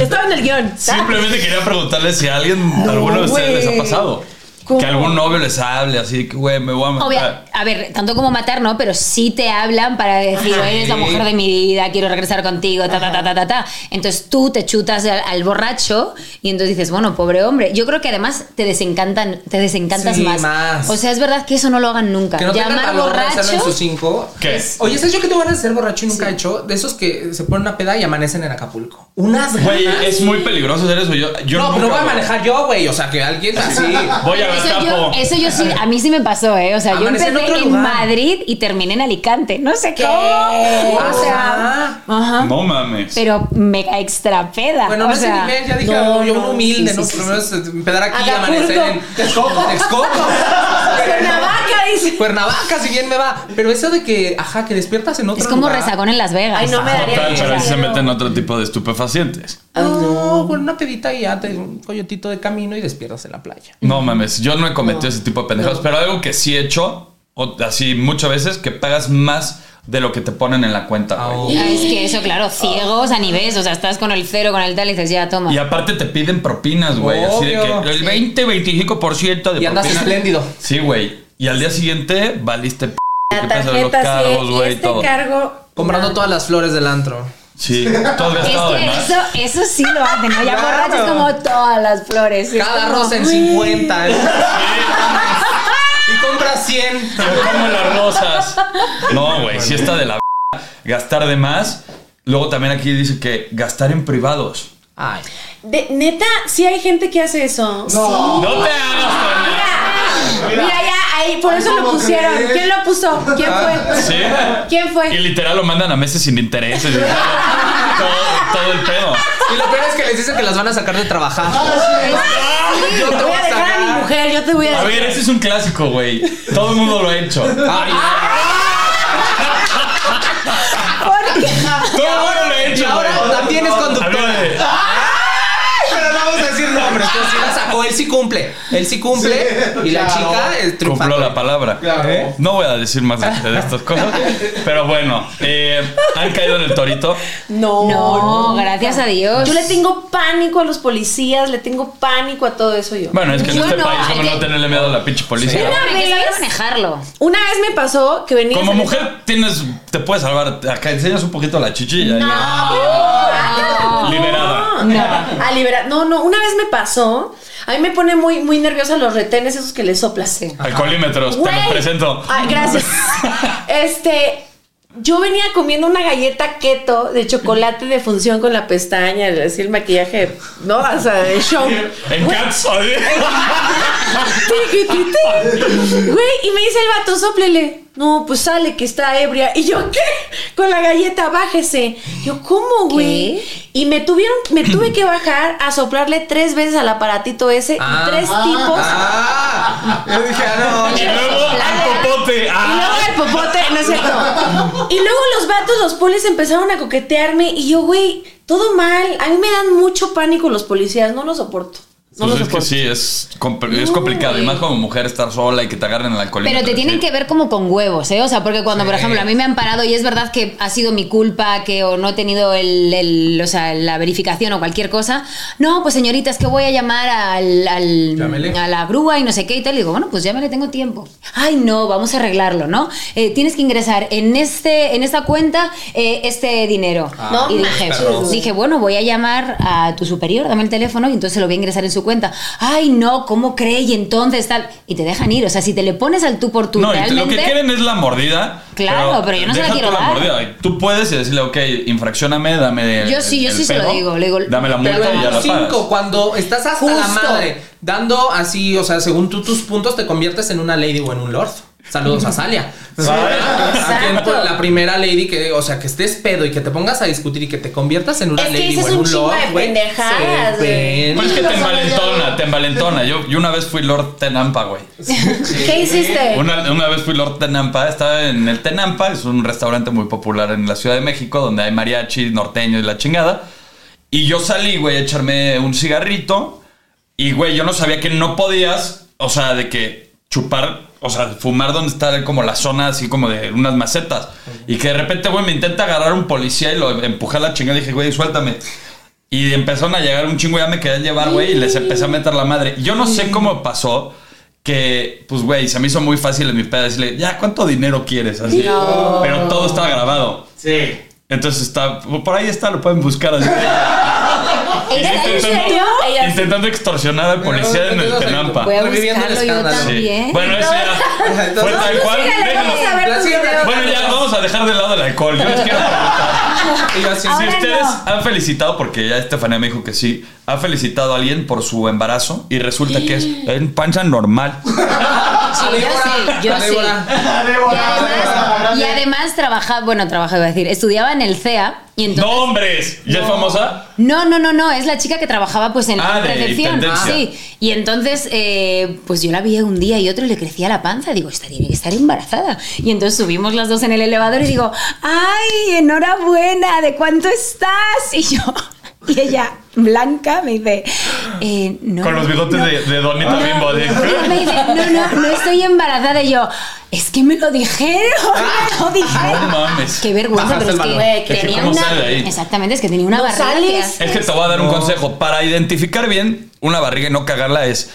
S3: Estaba en el guion.
S1: Simplemente quería preguntarle si a alguien, alguno de ustedes les ha pasado.
S3: ¿Cómo?
S1: Que algún novio les hable así que, güey, me voy a matar.
S4: Obvia- a ver, tanto como matar, ¿no? Pero sí te hablan para decir,
S2: Ajá.
S4: eres la mujer de mi vida, quiero regresar contigo, ta, ta, ta, ta, ta, ta. Entonces tú te chutas al, al borracho y entonces dices, bueno, pobre hombre. Yo creo que además te desencantan, te desencantas
S2: Sí,
S4: más.
S2: más.
S4: O sea, es verdad que eso no lo hagan nunca.
S2: Que no
S4: Llamar
S2: hacerlo en
S4: borracho.
S2: sus cinco.
S1: ¿Qué?
S2: Es- Oye, ¿sabes yo que tengo ganas de ser borracho y nunca he hecho? De esos que se ponen una peda y amanecen en Acapulco. Unas
S1: Güey, es muy peligroso hacer eso. Yo, yo
S2: no,
S1: nunca
S2: pero no voy a manejar yo, güey. O sea, que alguien así.
S1: Voy a
S4: Eso yo, eso yo sí, a mí sí me pasó, ¿eh? O sea, yo empecé
S2: en
S4: en. Madrid y terminé en Alicante. No sé cómo.
S2: Ah,
S4: O sea, ajá.
S1: No mames.
S4: Pero mega extra peda.
S2: Bueno,
S4: o
S2: no sé
S4: sea,
S2: nivel, ya dije,
S3: no,
S2: yo un humilde,
S3: sí,
S2: ¿no?
S3: sí, sí,
S2: Por lo menos empezar aquí y
S3: Acapulco.
S2: amanecer en Texcoco. Texcoco.
S3: Cuernavaca, dice.
S2: Cuernavaca, si bien me va. Pero eso de que, ajá, que despiertas en otro
S4: es como
S2: lugar.
S4: rezagón en Las Vegas.
S3: Ay, no me daría
S1: Total, pero ahí se meten otro tipo de estupefacientes.
S2: Ay, no, con una pedita y ya te un coyotito de camino y despiertas en la playa.
S1: No mames, yo no he cometido ese tipo de pendejadas, pero algo que sí he hecho, o- así muchas veces, que pagas más de lo que te ponen en la cuenta, güey.
S4: Ah, es que eso, claro, ciegos a niveles. O sea, estás con el cero, con el tal y dices, ya, toma.
S1: Y aparte te piden propinas, güey. Así de
S2: Obvio.
S1: que el 20, 25% de
S2: Y andas
S1: propina.
S2: espléndido.
S1: Sí, güey. Y al día siguiente valiste p.
S3: La tarjeta,
S1: cargos,
S3: sí,
S1: güey,
S3: este
S1: todo.
S3: cargo.
S2: Comprando
S3: no.
S2: todas las flores del antro.
S1: Sí,
S4: Es
S1: gastado de
S4: que eso, eso sí lo hacen, ¿no? Ya
S2: Claro.
S4: borrachos como todas las flores. Es
S2: Cada
S4: como,
S2: rosa en
S4: "Uy".
S2: 50. y compras 100.
S1: Como las rosas. No, güey, si está de la gastar de más. Luego también aquí dice que gastar en privados.
S2: Ay.
S3: De- neta, sí hay gente que hace eso.
S1: No te hagas, Toña.
S3: Mira, ya, ahí, por eso lo
S7: ¿Cómo
S3: pusieron.
S7: crees?
S3: ¿Quién lo puso? ¿Quién fue?
S1: ¿Sí?
S3: ¿Quién
S1: Y
S3: fue?
S1: literal lo mandan a meses sin intereses. y todo, todo el pedo.
S2: Y lo peor es que les dicen que las van a sacar de trabajar.
S3: Yo te voy a dejar a mi mujer, yo te voy a
S1: A ver, ese es un clásico, güey. Todo el mundo lo ha hecho.
S2: Ay,
S1: Todo el mundo lo ha
S2: y
S1: hecho,
S2: ahora
S1: güey.
S2: también es conductora. Pero no vamos a decir nombres. Pero sacó, él sí cumple. Él sí cumple. y la chica es
S1: Cumplió la palabra.
S7: Claro.
S1: No voy a decir más de, de estas cosas. Pero bueno, eh, han caído en el torito.
S3: No,
S4: No, gracias a Dios.
S3: Yo le tengo pánico a los policías, le tengo pánico a todo eso yo.
S1: Bueno, es que en
S4: Yo
S1: este
S4: no,
S1: país, como no
S4: que-
S1: tenerle miedo a la pinche policía?
S3: Una vez-
S4: manejarlo.
S3: Una vez me pasó que venía.
S1: Como mujer tienes, te puedes salvar. Acá enseñas un poquito la chichilla.
S3: No.
S1: Liberada.
S3: No. A liberar. No, no. Una vez me pasó. A mí me pone muy, muy nerviosa los retenes esos que le soplas.
S1: Alcoholímetros, te los presento.
S3: Ay, gracias. este. Yo venía comiendo una galleta keto de chocolate de función con la pestaña, así el maquillaje, ¿no? O sea, de show.
S1: En Cats.
S3: Güey, y me dice el vato, soplele. No, pues sale que está ebria. Y yo, ¿qué? Con la galleta, bájese. Yo, ¿cómo, güey? Y me tuvieron, me tuve que bajar a soplarle tres veces al aparatito ese
S2: Ah.
S3: y tres tipos.
S2: Ah, yo dije, ah, no.
S1: Y luego al popote.
S3: Y luego
S1: Ah.
S3: el popote, no es cierto. Y luego los vatos, los polis empezaron a coquetearme y yo, güey, todo mal. A mí me dan mucho pánico los policías, no los soporto. No
S1: Pues es que sí, es, compl- es complicado. Y más como mujer estar sola y que te agarren el alcoholímetro.
S4: Pero te tienen que ver como con huevos, ¿eh? O sea, porque cuando, por ejemplo, a mí me han parado y es verdad que ha sido mi culpa, que o no he tenido el, el- o sea, la verificación o cualquier cosa. No, pues señorita, es que voy a llamar al, al- a la grúa y no sé qué y tal. Y digo, bueno, pues llámale, tengo tiempo. Ay, no, vamos a arreglarlo, ¿no? Eh, tienes que ingresar en, este, en esta cuenta eh, este dinero.
S3: No
S4: y dije, dije, bueno, voy a llamar a tu superior, dame el teléfono y entonces lo voy a ingresar en su cuenta. Ay, no, ¿cómo cree? Y entonces tal. Y te dejan ir. O sea, si te le pones al tú por tú
S1: No, y
S4: realmente.
S1: lo que quieren es la mordida.
S4: Claro, pero yo no se la quiero
S1: tú
S4: dar.
S1: mordida. Tú puedes y decirle, ok, infraccioname, dame.
S4: Yo sí, yo
S1: el
S4: sí se lo digo, le digo,
S1: Dame la multa
S2: Pero
S1: y ya la
S2: cinco,
S1: pagas.
S2: cuando estás hasta la
S3: Justo.
S2: madre, dando así, o sea, según tú tus puntos, te conviertes en una lady o en un lord. Saludos a Salia. Pues, la primera lady que, o sea, que estés pedo y que te pongas a discutir y que te conviertas en una
S3: Es que
S2: lady o en
S3: un
S2: lord,
S3: de
S2: güey,
S3: pendejadas, güey.
S1: Pues es que te envalentona, te envalentona. Yo, yo una vez fui Lord Tenampa, güey.
S3: ¿Qué hiciste?
S1: Una, una vez fui Lord Tenampa, estaba en el Tenampa, es un restaurante muy popular en la Ciudad de México, donde hay mariachi, norteño y la chingada. Y yo salí, güey, a echarme un cigarrito. Y, güey, yo no sabía que no podías, o sea, de que chupar, o sea, fumar donde está como la zona así como de unas macetas. Y que de repente, güey, me intenta agarrar un policía y lo empujé a la chingada y dije, güey, suéltame. Y empezaron a llegar un chingo, ya me quedé a llevar, güey, y les empecé a meter la madre. Yo no sé cómo pasó que, pues, güey, se me hizo muy fácil en mi pedo decirle, ya, ¿cuánto dinero quieres? Así. Pero todo estaba grabado.
S7: Sí.
S1: Entonces está, por ahí está, lo pueden buscar así.
S3: ¿Ella en serio? Ella-
S1: Intentando extorsionar al policía en el Tenampa.
S2: Reviviendo el escándalo.
S1: Sí. Bueno, eso ya fue tal cual. Bueno, ya vamos a dejar de lado el alcohol. Yo les quiero preguntar. Si ustedes han felicitado, porque ya Estefanía me dijo que sí, ha felicitado a alguien por su embarazo y resulta que es en pancha normal.
S4: Sí, yo sí, yo sí.
S2: Débora.
S4: Y además, trabajaba, bueno, trabajaba, iba a decir, estudiaba en el CEA y entonces...
S1: ¡Nombres! ¿Ya es famosa?
S4: No, no, no, no, es la chica que trabajaba pues en
S1: Ah, de
S4: recepción.
S1: intendencia.
S4: Sí, y entonces eh, pues yo la vi un día y otro y le crecía la panza. Digo, esta tiene que estar embarazada. Y entonces subimos las dos en el elevador y digo, ¡ay, enhorabuena! ¿De cuánto estás? Y yo, y ella, blanca, me dice, eh, no.
S1: Con los bigotes
S4: no,
S1: de, de Donita Bimbo. de-
S4: me dice, no, no, no estoy embarazada. Y yo, es que me lo dijeron, me lo dijeron.
S1: No mames.
S4: Qué vergüenza, pero es que.
S1: Es que
S4: tenía
S1: ¿cómo
S4: una. Exactamente, es que tenía una
S3: No
S4: barriga.
S3: sales.
S1: Es que te voy a dar un consejo. Para identificar bien una barriga y no cagarla es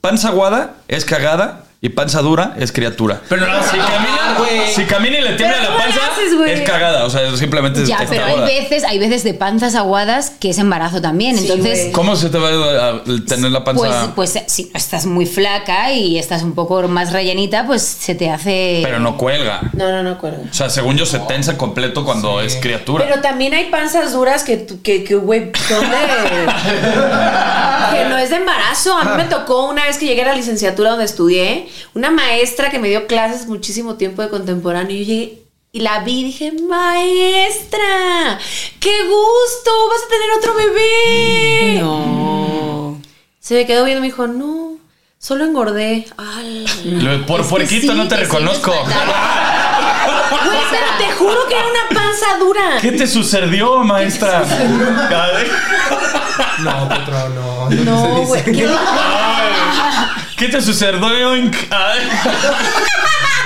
S1: panza aguada, es cagada y panza dura es criatura.
S2: Pero no
S1: si
S2: a
S1: camina,
S2: güey.
S1: si camina y le tiembla la
S3: ¿cómo le
S1: panza,
S3: haces,
S1: es cagada. O sea, simplemente
S4: Ya,
S1: está
S4: pero hay veces, hay veces de panzas aguadas que es embarazo también.
S3: Sí,
S4: Entonces,
S3: güey.
S1: ¿Cómo se te va a tener la panza?
S4: pues, pues si no estás muy flaca y estás un poco más rellenita, pues se te hace.
S1: Pero no cuelga.
S3: No, no, no acuerdo.
S1: O sea, según yo, se tensa completo cuando es criatura.
S3: Pero también hay panzas duras que, que, que, güey, son de... que no es de embarazo. A mí me tocó una vez que llegué a la licenciatura donde estudié, una maestra que me dio clases muchísimo tiempo de contemporáneo. Y yo llegué y la vi y dije, maestra, qué gusto, vas a tener otro bebé.
S4: No.
S3: Se me quedó viendo y me dijo, no, solo engordé. Ay.
S1: Lo- Por puerquito
S4: sí,
S1: no te
S4: sí
S1: reconozco.
S3: Güey, pero te juro que era una panza dura.
S1: ¿Qué te sucedió, maestra?
S2: No, Petro, no.
S3: No, güey. ¿qué?
S1: ¿Qué te sucedió? Ay.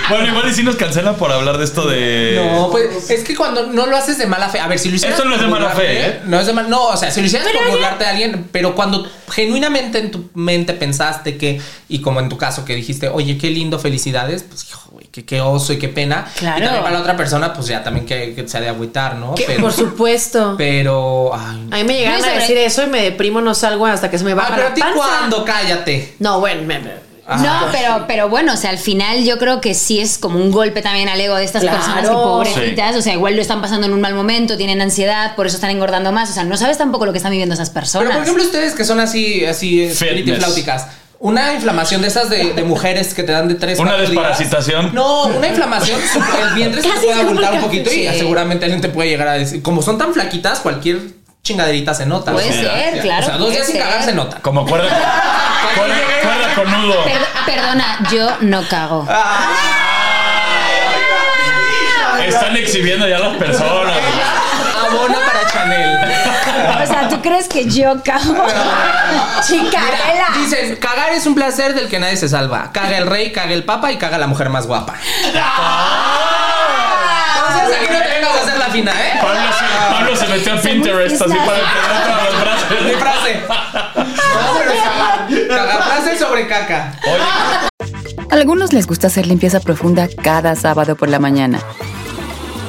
S1: Bueno, igual y si nos cancelan por hablar de esto de.
S2: No, pues es que cuando no lo haces de mala fe. A ver, si lo hicieras.
S1: Esto no es de mala fe, ¿eh?
S2: No es de mal. No, o sea, si lo hicieras por burlarte de alguien, pero cuando genuinamente en tu mente pensaste que, y como en tu caso que dijiste, oye, qué lindo, felicidades, pues hijo, güey, qué, oso y qué pena.
S4: Claro.
S2: Y también para la otra persona, pues ya también que, que se ha de agüitar, ¿no?
S3: Que,
S2: Pero,
S3: por supuesto.
S2: pero. Ay,
S3: A mí me llegaron
S4: No,
S3: a decir eso y me deprimo, no salgo hasta que se me baja
S2: Ah, pero
S3: la
S2: a ti
S3: panza.
S2: cuándo, cállate.
S3: No, bueno, me- me-
S4: No, pero, pero bueno, o sea, al final yo creo que sí es como un golpe también al ego de estas
S3: Claro.
S4: personas que pobrecitas, o sea, igual lo están pasando en un mal momento, tienen ansiedad, por eso están engordando más, o sea, no sabes tampoco lo que están viviendo esas personas.
S2: Pero por ejemplo, ustedes que son así, así, flauticas. Una inflamación de esas de, de mujeres que te dan de tres
S1: Una
S2: días.
S1: desparasitación.
S2: No, una inflamación, el vientre se puede abultar un poquito y seguramente alguien te puede llegar a decir, como son tan flaquitas, cualquier chingaderita se nota.
S4: Puede
S2: O sea,
S4: ser, claro,
S2: O sea, dos días sin cagar se nota.
S1: Como cuerda, cuerda, cuerda con nudo.
S4: Per- perdona, yo no cago.
S1: Están exhibiendo ya las personas.
S4: O sea, ¿tú crees que yo cago?
S3: Chica,
S2: Mira, dicen, cagar es un placer del que nadie se salva. Caga el rey, caga el papa y caga la mujer más guapa. Entonces aquí no te vengas a hacer la fina, ¿eh?
S1: Pablo se, Pablo se metió a Pinterest así para entender todas las frases.
S2: Mi frase. No. Cagar frase sobre caca.
S5: A algunos les gusta hacer limpieza profunda cada sábado por la mañana.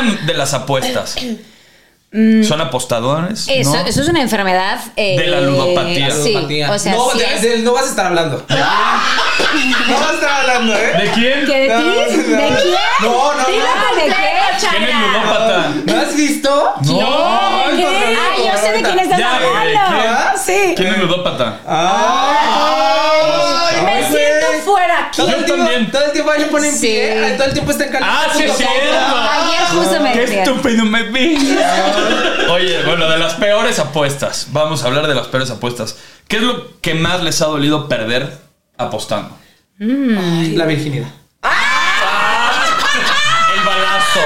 S1: ¿Qué opinan de las apuestas? ¿Son apostadores?
S4: Eso,
S1: ¿No?
S4: eso es una enfermedad. eh,
S1: De la ludopatía.
S4: Sí, o sea,
S2: no,
S4: sí es-
S2: de- no vas a estar hablando. no vas a estar hablando, ¿eh?
S1: ¿De quién?
S4: ¿Qué de ti?
S2: No, no,
S4: ¿De quién?
S2: No, no,
S4: de qué,
S1: ¿Quién es ludópata?
S2: ¿No has visto?
S1: No.
S2: Ay,
S4: Ah, yo sé de quién estás
S1: Ya, güey,
S4: hablando. Sí.
S1: ¿Quién es ludópata?
S2: Ay,
S3: Me
S2: güey.
S3: siento
S2: Todo
S1: Yo
S2: el tiempo,
S1: también.
S2: Todo el tiempo ahí le pone en
S4: Sí.
S2: pie. Todo el tiempo está en
S1: Ah, sí es cierto.
S4: Ayer justo me
S1: Qué
S4: decía.
S1: estúpido me vi. Oye, bueno, de las peores apuestas. Vamos a hablar de las peores apuestas. ¿Qué es lo que más les ha dolido perder apostando?
S2: La virginidad.
S1: El balazo.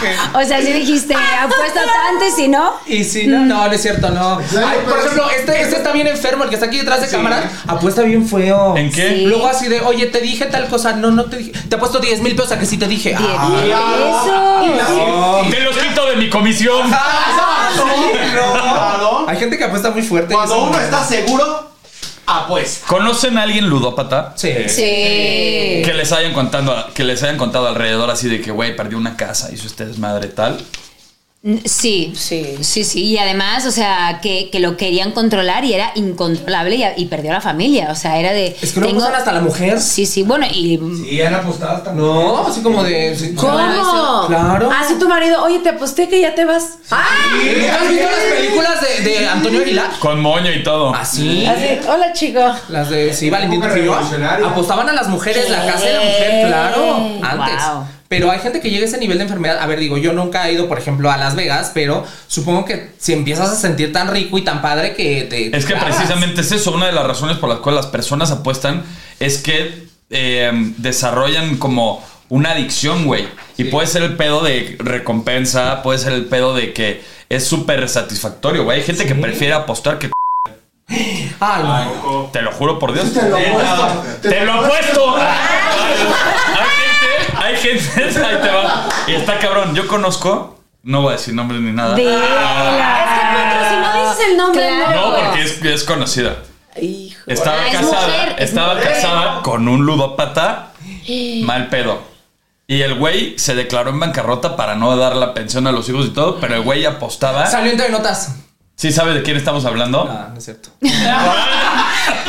S4: O sea, si dijiste, apuesto tanto y si no.
S2: Y si no, no, no es cierto, no. Ay, por ejemplo, este, este está bien enfermo, el que está aquí detrás de cámara, apuesta bien feo.
S1: ¿En qué?
S4: Sí.
S2: Luego así de, oye, te dije tal cosa, no, no te dije. Te he puesto 10 mil pesos a que sí te dije. Ah,
S4: Eso.
S1: Te los quito de mi comisión.
S2: Ah, no. Hay gente que apuesta muy fuerte.
S7: Cuando uno está seguro, apuesta.
S1: ¿Conocen a alguien ludópata?
S2: Sí.
S4: Sí.
S1: Que les hayan contando, que les hayan contado alrededor así de que, güey, perdí una casa, hizo este desmadre tal.
S4: Sí,
S3: Sí.
S4: sí, sí, Y además, o sea, que, que lo querían controlar y era incontrolable y, y perdió a la familia. O sea, era de.
S2: Es que no apuestan hasta la mujer.
S4: Sí, sí, bueno, y.
S7: Sí, han apostado también.
S2: No, así como de. sí,
S3: ¿Cómo?
S2: Claro.
S3: Ah, si tu marido, oye, te aposté que ya te vas. ¡Ah!
S2: ¿Has visto las películas de, de Antonio Aguilar?
S1: Con moño y todo.
S2: Así.
S3: Así, hola chico.
S2: Las de sí, Valentín
S7: revolucionaria.
S2: Apostaban a las mujeres, la casa de la mujer, claro, antes.
S4: Wow.
S2: Pero hay gente que llega a ese nivel de enfermedad. A ver, digo, yo nunca he ido, por ejemplo, a Las Vegas, pero supongo que si empiezas a sentir tan rico y tan padre que te.
S1: Es que precisamente es eso, una de las razones por las cuales las personas apuestan es que eh, desarrollan como una adicción, güey. Y puede ser el pedo de recompensa, puede ser el pedo de que es súper satisfactorio, güey. Hay gente que prefiere apostar que...
S2: No.
S1: Te lo juro por Dios.
S8: Te lo apuesto.
S1: ¡Te lo hay gente, hay gente, ahí te va. Y está cabrón, yo conozco, no voy a decir nombres ni nada.
S3: Es que Petro, si no dices el nombre,
S4: Claro.
S1: No, porque es, es conocida.
S3: Hijo.
S1: Estaba
S4: Ah, es
S1: casada,
S4: mujer, es
S1: estaba
S4: mujer.
S1: casada con un ludópata mal pedo. Y el güey se declaró en bancarrota para no dar la pensión a los hijos y todo, pero el güey apostaba.
S2: Salió entre notas.
S1: ¿Sí sabe de quién estamos hablando?
S2: Ah, no es cierto.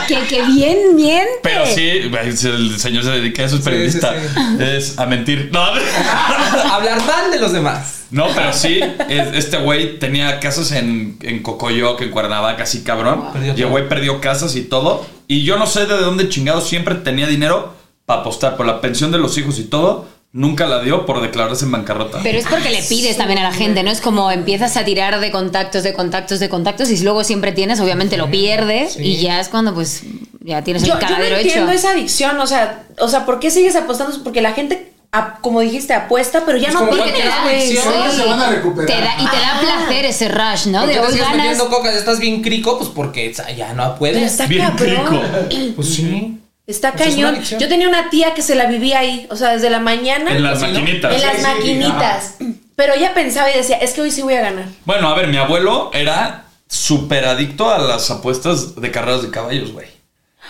S4: Que, que bien miente.
S1: Pero sí, el señor se dedica a eso, es
S2: Sí,
S1: periodista.
S2: sí,
S1: Es a mentir. No,
S2: Hablar mal de los demás.
S1: no pero sí, es- este güey tenía casas en, en Cocoyoc, en Cuernavaca, así cabrón. Y el güey perdió casas y todo. Y yo no sé de dónde chingado siempre tenía dinero para apostar por la pensión de los hijos y todo. Nunca la dio por declararse en bancarrota.
S4: Pero es porque le pides también a la gente, ¿no? Es como empiezas a tirar de contactos, de contactos, de contactos y luego siempre tienes, obviamente lo pierdes
S2: Sí.
S4: y ya es cuando pues ya tienes
S3: Yo,
S4: el
S3: yo no
S4: cagadero
S3: entiendo
S4: hecho.
S3: esa adicción, o sea, o sea, ¿por qué sigues apostando? Porque la gente, como dijiste, apuesta, pero ya
S2: Es
S3: no
S2: cualquier
S3: güey.
S2: adicción.
S3: Sí.
S8: se van a recuperar.
S4: Te da- y te da placer ese rush, ¿no?
S2: ¿Por
S4: De
S2: te
S4: hoy
S2: sigues
S4: ganas.
S2: coca? Ya estás bien crico, pues porque ya no
S3: Pero
S2: puedes.
S3: está
S1: Bien
S3: cabrón.
S2: Pues sí.
S3: Está
S2: Pues
S3: cañón. Yo tenía una tía que se la vivía ahí, o sea, desde la mañana
S1: en las maquinitas.
S3: en las
S8: sí,
S3: maquinitas. Pero ella pensaba y decía, es que hoy sí voy a ganar.
S1: Bueno, a ver, mi abuelo era súper adicto a las apuestas de carreras de caballos, güey.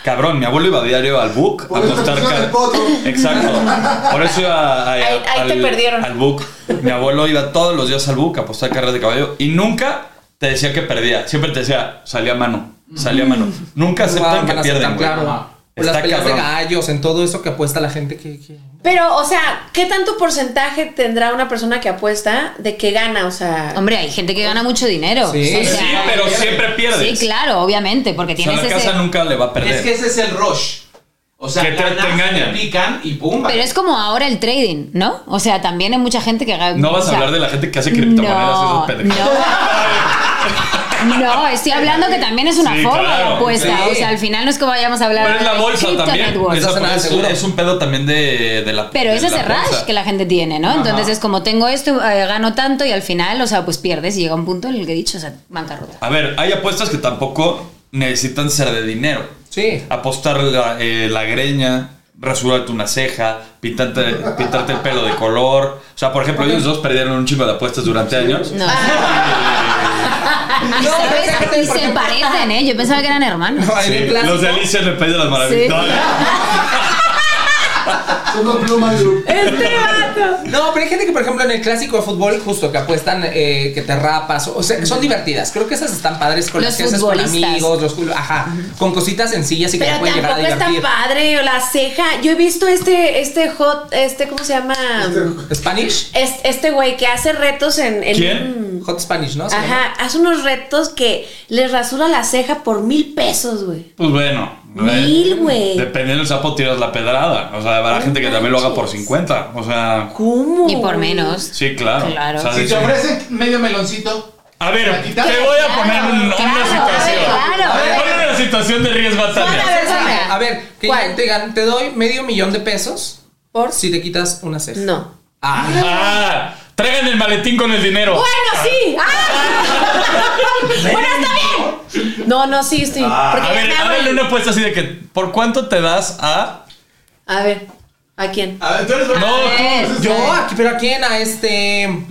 S1: Cabrón, mi abuelo iba a diario al book a
S8: Por
S1: apostar. Exacto. Por eso iba a- a-
S3: Ahí- ahí te perdieron.
S1: al book. Mi abuelo iba todos los días al book a apostar carreras de caballo y nunca te decía que perdía. Siempre te decía, salía a mano, salía a mano. Nunca aceptan
S2: Van
S1: que pierden,
S2: aceptar,
S1: güey.
S2: claro. O
S1: Está
S2: las peleas de
S1: cabrón.
S2: gallos, en todo eso que apuesta la gente que. que-
S3: Pero, o sea, ¿qué tanto porcentaje tendrá una persona que apuesta de que gana? O sea,
S4: Hombre, hay gente que gana mucho dinero.
S2: Sí.
S4: O sea,
S1: Sí, pero siempre pierdes.
S4: Sí, claro, obviamente, porque
S1: O sea,
S4: tienes
S1: la
S4: ese.
S1: casa nunca le va a perder.
S7: Es que ese es el rush. O sea,
S1: Que te- te
S7: ganas,
S1: engañan.
S7: pican y pumba.
S4: Pero es como ahora el trading, ¿no? O sea, también hay mucha gente que gana.
S1: No vas
S4: o
S1: a hablar de la gente que hace criptomonedas y esos pendejos.
S4: No, no, estoy hablando que también es una
S1: Sí,
S4: forma
S1: claro.
S4: de apuesta.
S2: Sí.
S4: O sea, al final no es que vayamos a hablar
S1: Pero es la
S4: de
S1: bolsa
S4: Crypto
S1: también.
S4: Network.
S1: Es,
S2: nada
S1: es-
S2: seguro.
S1: es un pedo también de, de la.
S4: Pero
S1: de
S4: es ese
S1: la
S4: rush
S1: bolsa.
S4: que la gente tiene, ¿no? Entonces es como tengo esto, eh, gano tanto y al final, o sea, pues pierdes y llega un punto en el que he dicho, o sea, bancarrota.
S1: A ver, hay apuestas que tampoco necesitan ser de dinero.
S2: Sí.
S1: Apostar la, eh, la greña, rasurarte una ceja, pintarte, pintarte el pelo de color. O sea, por ejemplo, ellos dos perdieron un chingo de apuestas durante años.
S4: No.
S2: No,
S4: ¿Sabes?
S2: fíjate,
S4: Y se parecen, ¿eh? Yo pensaba que eran hermanos.
S2: No,
S1: Sí, los de Alicia en el País de las Maravillas.
S4: Sí.
S8: Plumas de un-
S3: este vato.
S2: No, pero hay gente que, por ejemplo, en el clásico de fútbol, justo que apuestan eh, que te rapas. O sea, son divertidas. Creo que esas están padres con
S4: Los
S2: las que haces con amigos, los ajá, con cositas sencillas y que
S3: Pero
S2: te pueden llegar a
S3: tampoco está
S2: divertir.
S3: padre, o la ceja. Yo he visto este, este hot, este, ¿cómo se llama?
S2: Spanish,
S3: Es- Este güey que hace retos en, en
S1: ¿Quién?
S3: un-
S2: hot Spanish, ¿no?
S3: Ajá, hace unos retos que les rasura la ceja por mil pesos, güey.
S1: Pues bueno.
S3: Mil, güey.
S1: Dependiendo del sapo tiras la pedrada. O sea, habrá gente que también lo haga por 50. O sea,
S3: ¿Cómo?
S4: Y por menos.
S1: sí, claro.
S4: Claro.
S1: O sea,
S7: Si te ofrecen medio meloncito.
S1: A ver,
S7: ¿La
S1: te voy a poner un- una
S4: Claro,
S1: situación.
S4: claro.
S1: A ver, ponme una situación de riesgo a Tania.
S3: A ver, Sandra.
S2: A ver, que
S3: ¿Cuál?
S2: te, gan- te doy medio millón de pesos
S3: ¿Por?
S2: si te quitas una ceja.
S3: No.
S2: Ah,
S1: Ah, traigan el maletín con el dinero.
S3: Bueno, sí. ¡Ah! bueno, está bien. No, no, sí, sí. porque
S1: A ver,
S3: me
S1: háganle
S3: hago-
S1: una apuesta así de que, ¿por cuánto te das a...?
S3: A ver, ¿a quién?
S7: A ver, tú eres
S1: No,
S4: ver.
S1: tú-
S2: yo, pero ¿a quién? A este.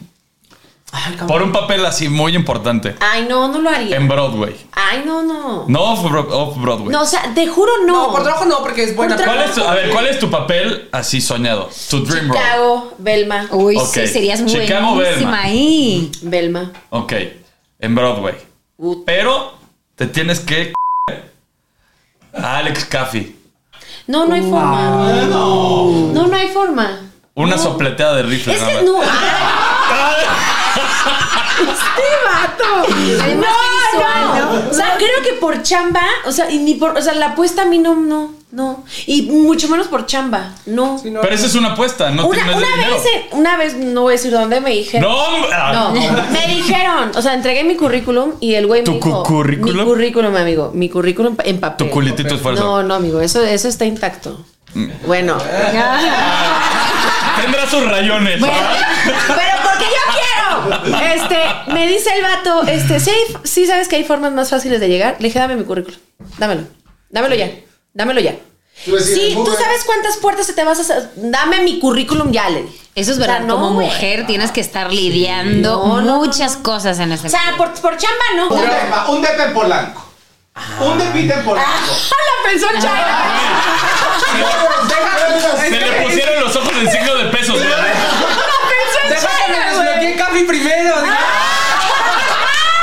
S2: Ay.
S1: Por un papel así muy importante.
S3: Ay, no, no lo haría.
S1: En Broadway.
S3: Ay, no, no.
S1: No off- off-Broadway.
S3: No, o sea, te juro no.
S2: No, por trabajo no, porque es buena.
S3: Por
S1: ¿Cuál es tu, a ver, ¿cuál es tu papel así soñado? Tu dream role.
S3: Chicago, Belma.
S4: Uy, sí, serías
S1: Chicago,
S4: buenísima
S1: Belma.
S4: ahí.
S3: Belma.
S1: Ok, en Broadway.
S3: Ut-
S1: Pero te tienes que a Alex Caffey.
S3: No, no hay forma. No, no hay forma.
S1: Una sopleteada de rifle.
S3: Es que no. este vato.
S4: Además,
S3: No,
S4: visual,
S3: no. O sea, creo que por chamba, o sea, y ni por, o sea, la apuesta a mí no, no, no. Y mucho menos por chamba, no.
S2: Sí, no.
S1: Pero esa es una apuesta, no
S3: una, una vez, una vez, no voy a decir dónde, me dijeron.
S1: No, ah,
S3: No, me dijeron, o sea, entregué mi currículum y el güey me
S1: ¿Tu
S3: dijo.
S1: cu- currículum?
S3: Mi currículum, amigo. Mi currículum en papel.
S1: Tu culitito esfuerzo.
S3: No, no, amigo, eso, eso está intacto. Bueno.
S1: Tendrá sus rayones.
S3: Bueno, pero. Este, me dice el vato, este, sí, sí sabes que hay formas más fáciles de llegar. Le dije, dame mi currículum. Dámelo. Dámelo ya. Dámelo ya.
S8: Tú
S3: Sí, tú sabes cuántas puertas se te vas a hacer. Dame mi currículum ya, le dije.
S4: Eso es
S3: O sea,
S4: verdad.
S3: no,
S4: Como
S3: güey.
S4: mujer tienes que estar lidiando
S3: No, no,
S4: muchas cosas en este
S3: O sea, por, por chamba no.
S7: Un depa, un depa en Polanco. Un depita en Polanco.
S3: la pensó China.
S1: Se le pusieron los ojos en signo de pesos. güey.
S2: Cafi primero.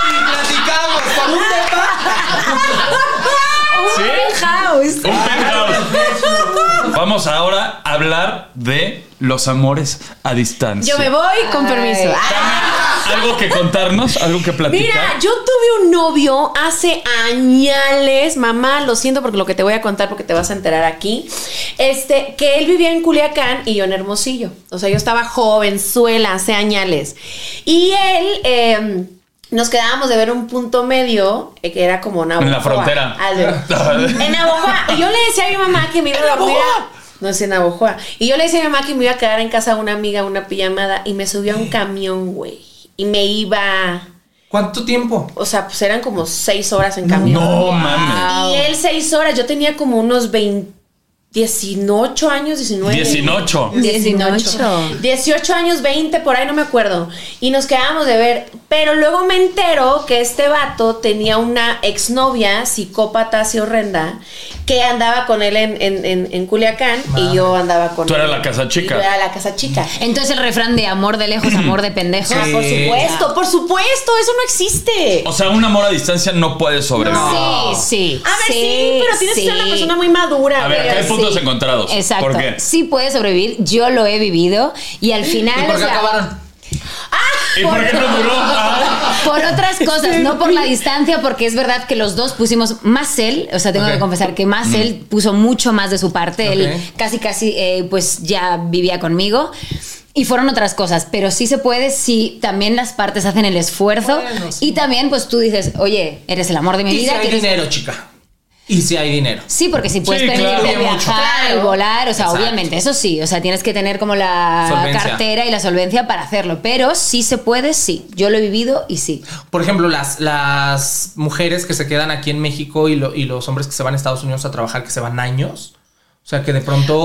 S2: Y platicamos. Por un depa.
S1: ¿Sí? Un penthouse. Vamos ahora a hablar de los amores a distancia.
S3: Yo me voy con permiso. Ah.
S1: ¿Algo que contarnos? ¿Algo que platicar?
S3: Mira, yo tuve un novio hace añales, mamá, lo siento porque lo que te voy a contar porque te vas a enterar aquí, este, que él vivía en Culiacán y yo en Hermosillo. O sea, yo estaba jovenzuela hace añales. Y él, eh, nos quedábamos de ver un punto medio eh, que era como Navajoa.
S1: En la frontera.
S3: En Navajoa. Y yo le decía a mi mamá que me iba a dormir. No es en Navajoa. Y yo le decía a mi mamá que me iba a quedar en casa de una amiga, una pijamada, y me subió a un camión, güey. Y me iba.
S2: ¿Cuánto tiempo?
S3: O sea, pues eran como seis horas en camión.
S1: No mames.
S3: Y él seis horas. Yo tenía como unos 20, 18 años, 19.
S1: 18.
S3: 18. 18 años, 20, por ahí no me acuerdo. Y nos quedábamos de ver. Pero luego me entero que este vato tenía una exnovia psicópata así horrenda que andaba con él en, en, en, en Culiacán y yo andaba con
S1: Tú
S3: él.
S1: eras la casa chica.
S3: Yo era la casa chica.
S4: Entonces el refrán de amor de lejos, amor de pendejos.
S3: Ah, por supuesto, por supuesto, eso no existe.
S1: O sea, un amor a distancia no puede sobrevivir.
S4: Sí, sí.
S3: A ver, sí, pero tienes que ser una
S4: sí.
S3: persona muy madura.
S1: A ver, acá hay puntos encontrados.
S4: Exacto.
S1: ¿Por qué?
S4: Sí puede sobrevivir, yo lo he vivido y al final.
S2: ¿Y por
S4: o
S2: qué
S4: sea,
S2: acabaron?
S1: ¿Y por qué no duró? Ah.
S4: Por otras cosas, no por la distancia, porque es verdad que los dos pusimos más él, o sea, tengo que confesar que más él puso mucho más de su parte, él casi casi eh, pues ya vivía conmigo. Y fueron otras cosas, pero sí se puede si también las partes hacen el esfuerzo
S2: Bueno, sí.
S4: y también pues tú dices, oye, eres el amor de mi
S2: Y si
S4: vida.
S2: hay dinero, chica. Y si hay dinero.
S4: Sí, porque si puedes
S1: Sí,
S4: permitirte
S1: claro.
S4: viajar
S2: Mucho.
S4: y volar, o sea,
S2: Exacto.
S4: obviamente, eso sí, o sea, tienes que tener como la
S2: Solvencia.
S4: cartera y la solvencia para hacerlo, pero sí se puede, sí. Yo lo he vivido y sí.
S2: Por ejemplo, las, las mujeres que se quedan aquí en México y, lo- y los hombres que se van a Estados Unidos a trabajar, que se van años. O sea, que de pronto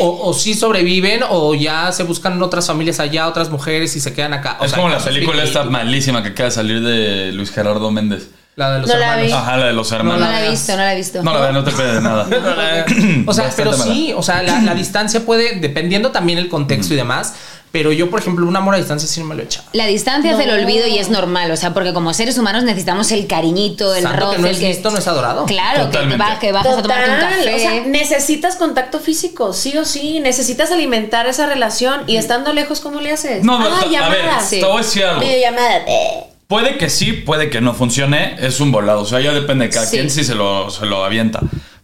S2: o, o sí sobreviven o ya se buscan otras familias allá, otras mujeres y se quedan acá. O
S1: Es
S2: sea,
S1: como la película esta malísima que acaba de salir de Luis Gerardo Méndez.
S2: La de los
S3: No la
S2: hermanos.
S3: vi.
S1: Ajá, la de los hermanos.
S4: No la he visto, no la he visto.
S1: No la veas, no te pierdes de nada.
S2: O sea,
S1: Bastante
S2: pero
S1: mala.
S2: sí, o sea, la, la distancia puede, dependiendo también el contexto y demás. Pero yo, por ejemplo, un amor a distancia sí no me lo he echado.
S4: La distancia hace el olvido y es normal, o sea, porque como seres humanos necesitamos el cariñito, el
S2: Santo
S4: roce,
S2: que no
S4: el
S2: es no es adorado.
S4: Claro,
S1: Totalmente.
S4: que bajas a tomarte un café.
S3: O sea, necesitas contacto físico, sí o sí. Necesitas alimentar esa relación y estando lejos, ¿cómo le haces?
S1: No, no,
S3: ah,
S1: a ver,
S3: llamadas.
S1: te voy a decir algo.
S3: Videollamada. eh.
S1: Puede que sí, puede que no funcione, es un volado. O sea, ya depende de cada
S4: Sí.
S1: quien si se lo, se lo avienta.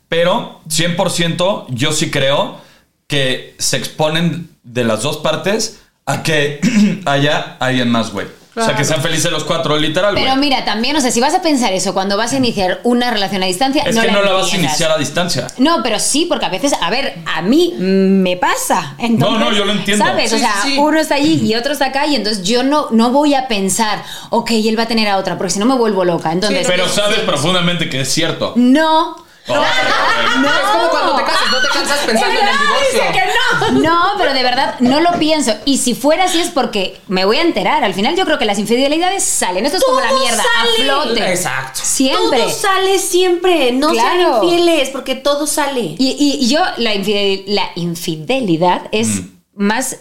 S1: Pero 100% yo sí creo que se exponen de las dos partes a que haya alguien más, güey. O sea, que sean felices los cuatro, literal.
S4: Pero mira, también, o sea, si vas a pensar eso cuando vas a iniciar una relación a distancia,
S1: Es
S4: no
S1: que no la vas a iniciar a distancia.
S4: No, pero sí, porque a veces, a ver, a mí me pasa. Entonces,
S1: No, no, yo lo entiendo.
S4: ¿Sabes? o sea,
S2: sí,
S4: uno está allí y otro está acá, y entonces yo no, no voy a pensar, ok, él va a tener a otra, porque si no me vuelvo loca. Entonces,
S1: Pero sabes profundamente que es cierto.
S4: no.
S1: Oh,
S2: Es como cuando te casas, no te cansas pensando en el divorcio.
S4: No, pero de verdad no lo pienso. Y si fuera así es porque me voy a enterar. Al final yo creo que las infidelidades salen. Esto es como la mierda,
S3: sale.
S4: a flote.
S2: Exacto.
S4: Siempre.
S3: Todo sale siempre. No
S4: Claro.
S3: sean infieles porque todo sale.
S4: Y, y- y yo, la, infidel- la infidelidad es más.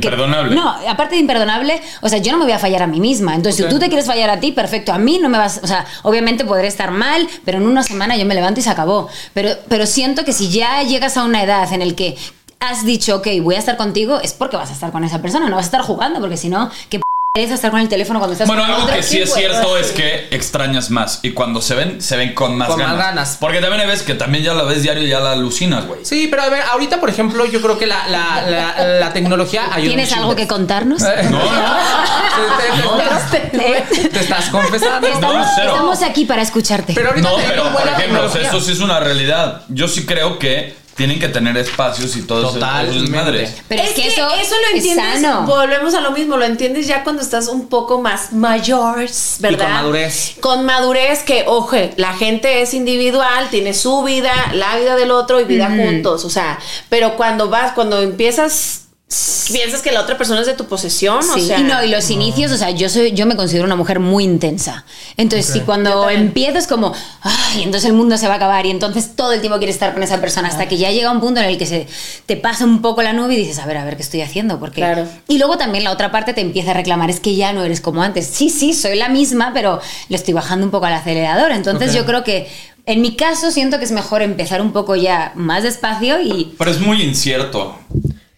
S4: Que-
S1: Imperdonable.
S4: no, aparte de imperdonable, o sea, yo no me voy a fallar a mí misma. Entonces, si tú te quieres fallar a ti, perfecto. A mí no me vas. O sea, obviamente podré estar mal, pero en una semana yo me levanto y se acabó. Pero, pero siento que si ya llegas a una edad en el que has dicho, ok, voy a estar contigo, es porque vas a estar con esa persona, no vas a estar jugando, porque si no, ¿qué es estar con el teléfono cuando estás
S1: Bueno,
S4: con
S1: algo
S4: otro?
S1: que sí es
S4: güey.
S1: cierto es que extrañas más. Y cuando se ven, se ven con más
S2: Con más
S1: ganas.
S2: ganas.
S1: Porque también hay veces que también ya la ves diario y ya la alucinas, güey.
S2: Sí, pero a ver, ahorita, por ejemplo, yo creo que la, la, la, la tecnología ayuda
S4: ¿Tienes
S2: un
S4: algo
S2: chingo.
S4: que contarnos?
S1: No,
S2: Te, te- te- te estás confesando.
S1: No, cero.
S4: Estamos aquí para escucharte.
S2: Pero ahorita
S1: No,
S2: tenemos
S1: pero por
S2: buena
S1: ejemplo, o sea,
S2: tecnología.
S1: esto sí es una realidad. Yo sí creo que tienen que tener espacios y todo eso-
S2: Totalmente.
S1: eso es madre.
S4: Pero es, que, eso,
S3: lo
S4: es
S3: entiendes.
S4: sano.
S3: Volvemos a lo mismo, lo entiendes ya cuando estás un poco más mayores, ¿verdad?
S2: con madurez.
S3: Con madurez que, ojo, la gente es individual, tiene su vida, la vida del otro y vida juntos. O sea, pero cuando vas, cuando empiezas, piensas que la otra persona es de tu posesión, o
S4: Sí,
S3: sea.
S4: y no, y los inicios, o sea, yo soy, yo me considero una mujer muy intensa. Entonces, si cuando empiezo es como, ay, entonces el mundo se va a acabar y entonces todo el tiempo quieres estar con esa persona hasta que ya llega un punto en el que se te pasa un poco la nube y dices, a ver, a ver qué estoy haciendo, porque
S3: Claro.
S4: y luego también la otra parte te empieza a reclamar, es que ya no eres como antes. Sí, sí, soy la misma, pero le estoy bajando un poco al acelerador. Entonces, yo creo que en mi caso siento que es mejor empezar un poco ya más despacio y
S1: Pero es muy incierto.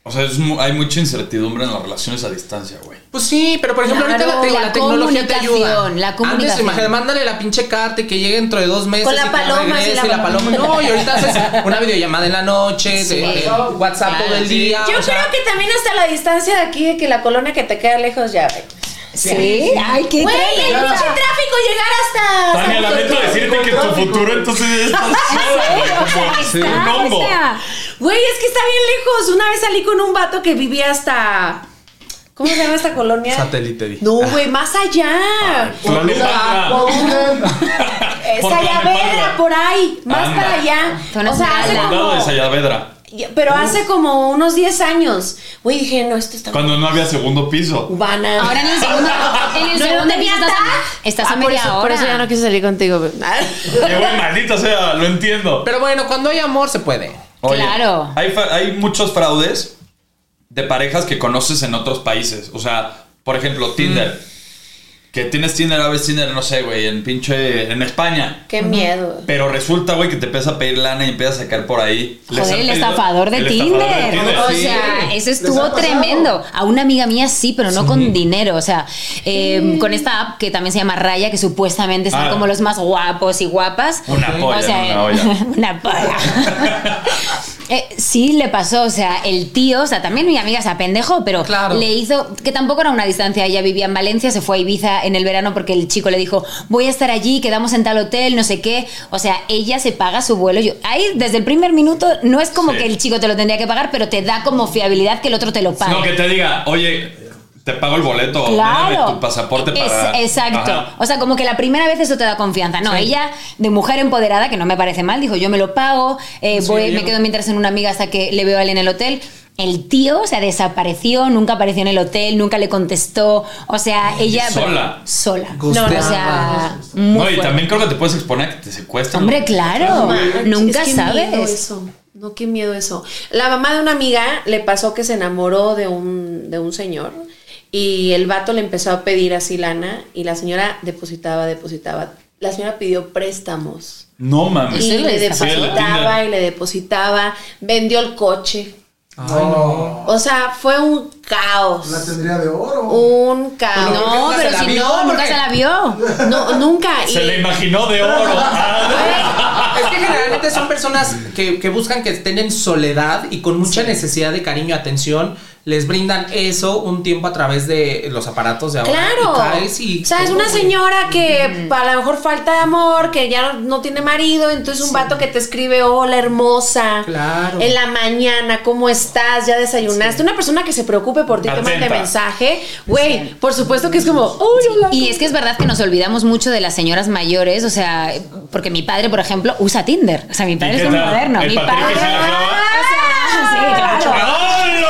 S1: O sea, es mu- hay mucha incertidumbre en las relaciones a distancia, güey.
S2: Pues sí, pero por ejemplo,
S4: Claro,
S2: ahorita la, te digo,
S4: la
S2: la tecnología te ayuda.
S4: comunicación, la comunicación.
S2: Antes, imagínate, mándale la pinche carta y que llegue dentro de dos meses.
S3: Con la
S2: y
S3: paloma, la
S2: y la paloma. No, y ahorita haces una videollamada en la noche,
S4: Sí.
S2: de- de WhatsApp
S4: Claro,
S2: todo el
S4: sí.
S2: día.
S3: Yo
S2: sea,
S3: creo que también hasta la distancia de aquí, de que la colonia que te queda lejos ya.
S4: Sí, ay, qué
S3: Güey, el pinche tráfico llegar hasta.
S1: Tania, lamento decirte que tu futuro entonces es
S4: O sea,
S1: como un hongo.
S3: Güey, es que está bien lejos. Una vez salí con un vato que vivía hasta. ¿Cómo se llama esta colonia?
S2: Satélite.
S3: No, güey, más allá. Sayavedra, por ahí, más para allá. O sea, hace.
S1: Condado de
S3: como.
S1: Sayavedra.
S3: Pero hace como unos 10 años. Güey, dije, no, esto está.
S1: Cuando no había segundo piso.
S3: Cubana.
S4: Ahora en el segundo, en el
S3: No,
S4: segundo
S3: no tenía
S4: piso estás, estás
S3: Ah,
S4: a
S3: por eso,
S4: hora.
S3: Por eso ya no quise salir contigo.
S1: Eh, güey, maldita sea, lo entiendo.
S2: Pero bueno, cuando hay amor se puede.
S1: Oye,
S4: Claro.
S1: Hay, hay muchos fraudes de parejas que conoces en otros países. O sea, por ejemplo, Tinder. Que tienes Tinder, a veces Tinder, no sé, güey, en pinche. en España.
S3: Qué miedo.
S1: Pero resulta, güey, que te empieza a pedir lana y empiezas a sacar por ahí.
S4: Joder, el
S1: pedido-
S4: estafador de
S1: el
S4: Tinder.
S1: estafador de Tinder,
S4: o
S1: sí.
S4: sea, eso estuvo tremendo. A una amiga mía sí, pero no con dinero. O sea, eh, con esta app que también se llama Raya, que supuestamente son
S1: Ah.
S4: como los más guapos y guapas.
S1: Una polla,
S4: O sea,
S1: en una olla.
S4: una polla. Eh, sí, le pasó, o sea, el tío, o sea, también mi amiga se apendejó, pero
S2: Claro.
S4: le hizo, que tampoco era una distancia, ella vivía en Valencia, se fue a Ibiza en el verano porque el chico le dijo, voy a estar allí, quedamos en tal hotel, no sé qué, o sea, ella se paga su vuelo. Yo, ahí, desde el primer minuto, no es como
S1: Sí.
S4: que el chico te lo tendría que pagar, pero te da como fiabilidad que el otro te lo pague.
S1: No, que te diga, oye, te pago el boleto,
S4: Claro.
S1: tu pasaporte
S4: Es-
S1: para.
S4: exacto.
S1: Ajá.
S4: O sea, como que la primera vez eso te da confianza. No, ella, de mujer empoderada, que no me parece mal, dijo, yo me lo pago, eh,
S2: Sí,
S4: voy, me quedo mientras en una amiga hasta que le veo a él en el hotel. El tío, o sea, desapareció, nunca apareció en el hotel, nunca le contestó. O sea, ella.
S1: sola.
S4: sola.
S2: Gusteaba.
S4: No, o sea, muy
S1: No, y
S4: fuerte.
S1: también creo que te puedes exponer a que te secuestren.
S4: Hombre, claro.
S3: Manches,
S4: Nunca
S3: qué
S4: sabes.
S3: miedo eso. No, qué miedo eso. La mamá de una amiga le pasó que se enamoró de un, de un señor y el vato le empezó a pedir así lana y la señora depositaba, depositaba. La señora pidió préstamos
S1: No mames.
S3: y
S4: Sí,
S3: le depositaba y le depositaba, vendió el coche.
S8: No.
S3: O sea, fue un caos.
S8: La tendría de oro.
S3: Un caos.
S2: Pero
S4: No, pero
S2: la
S4: si
S2: vio,
S4: no, nunca se la vio.
S3: No, nunca.
S1: Se
S3: Y-
S1: le imaginó de oro. Ah,
S2: Es que generalmente son personas que, que buscan que estén en soledad y con mucha necesidad de cariño, atención. Les brindan eso un tiempo a través de los aparatos de ahora.
S3: Claro.
S2: Y caes y
S3: o sea, es una señora que a lo mejor falta de amor, que ya no, tiene marido, entonces un vato que te escribe, hola hermosa.
S2: Claro.
S3: En la mañana, ¿cómo estás? ¿Ya desayunaste? Una persona que se preocupe por ti, te
S1: Atenta.
S3: mensaje. Güey, por supuesto que es como, uy, hola.
S4: Y es que es verdad que nos olvidamos mucho de las señoras mayores, o sea, porque mi padre, por ejemplo, usa Tinder. O sea, mi padre es un moderno.
S1: ¿El
S4: mi padre. O sea, sí.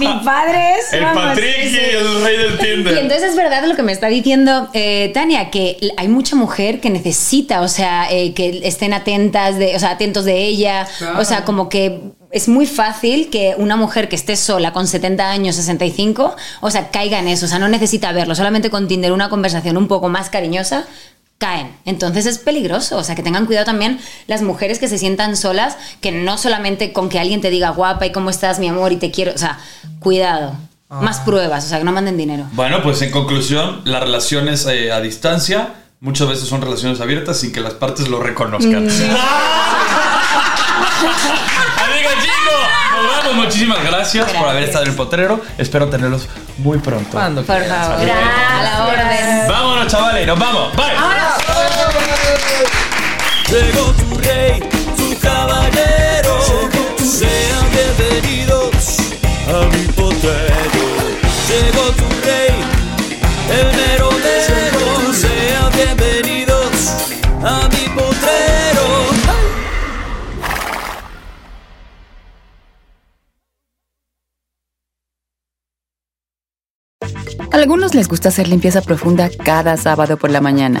S4: Mi padre es.
S1: El
S4: vamos,
S1: Patrick
S4: sí,
S1: y
S4: sí.
S1: el rey del
S4: Y
S1: Tinder.
S4: entonces es verdad lo que me está diciendo eh, Tania, que hay mucha mujer que necesita, o sea, eh, que estén atentas, de, o sea, atentos de ella,
S2: Claro.
S4: o sea, como que es muy fácil que una mujer que esté sola con 70 años, 65, o sea, caiga en eso, o sea, no necesita verlo, solamente con Tinder una conversación un poco más cariñosa. Caen. Entonces es peligroso. O sea, que tengan cuidado también las mujeres que se sientan solas, que no solamente con que alguien te diga guapa y cómo estás, mi amor, y te quiero. O sea, cuidado. Más pruebas, o sea, que no manden dinero.
S1: Bueno, pues en conclusión, las relaciones eh, a distancia muchas veces son relaciones abiertas sin que las partes lo reconozcan. Amiga, chicos, nos vamos. Muchísimas gracias, por haber estado en el potrero. Espero tenerlos muy pronto.
S2: Cuando
S3: Por
S2: quieras.
S3: favor.
S4: A la orden.
S1: Vámonos, chavales, nos vamos. Bye.
S6: Llegó tu rey, tu caballero. Sean bienvenidos a mi potrero. Llegó tu rey, el merodero. Sean bienvenidos a mi potrero.
S5: A algunos les gusta hacer limpieza profunda cada sábado por la mañana.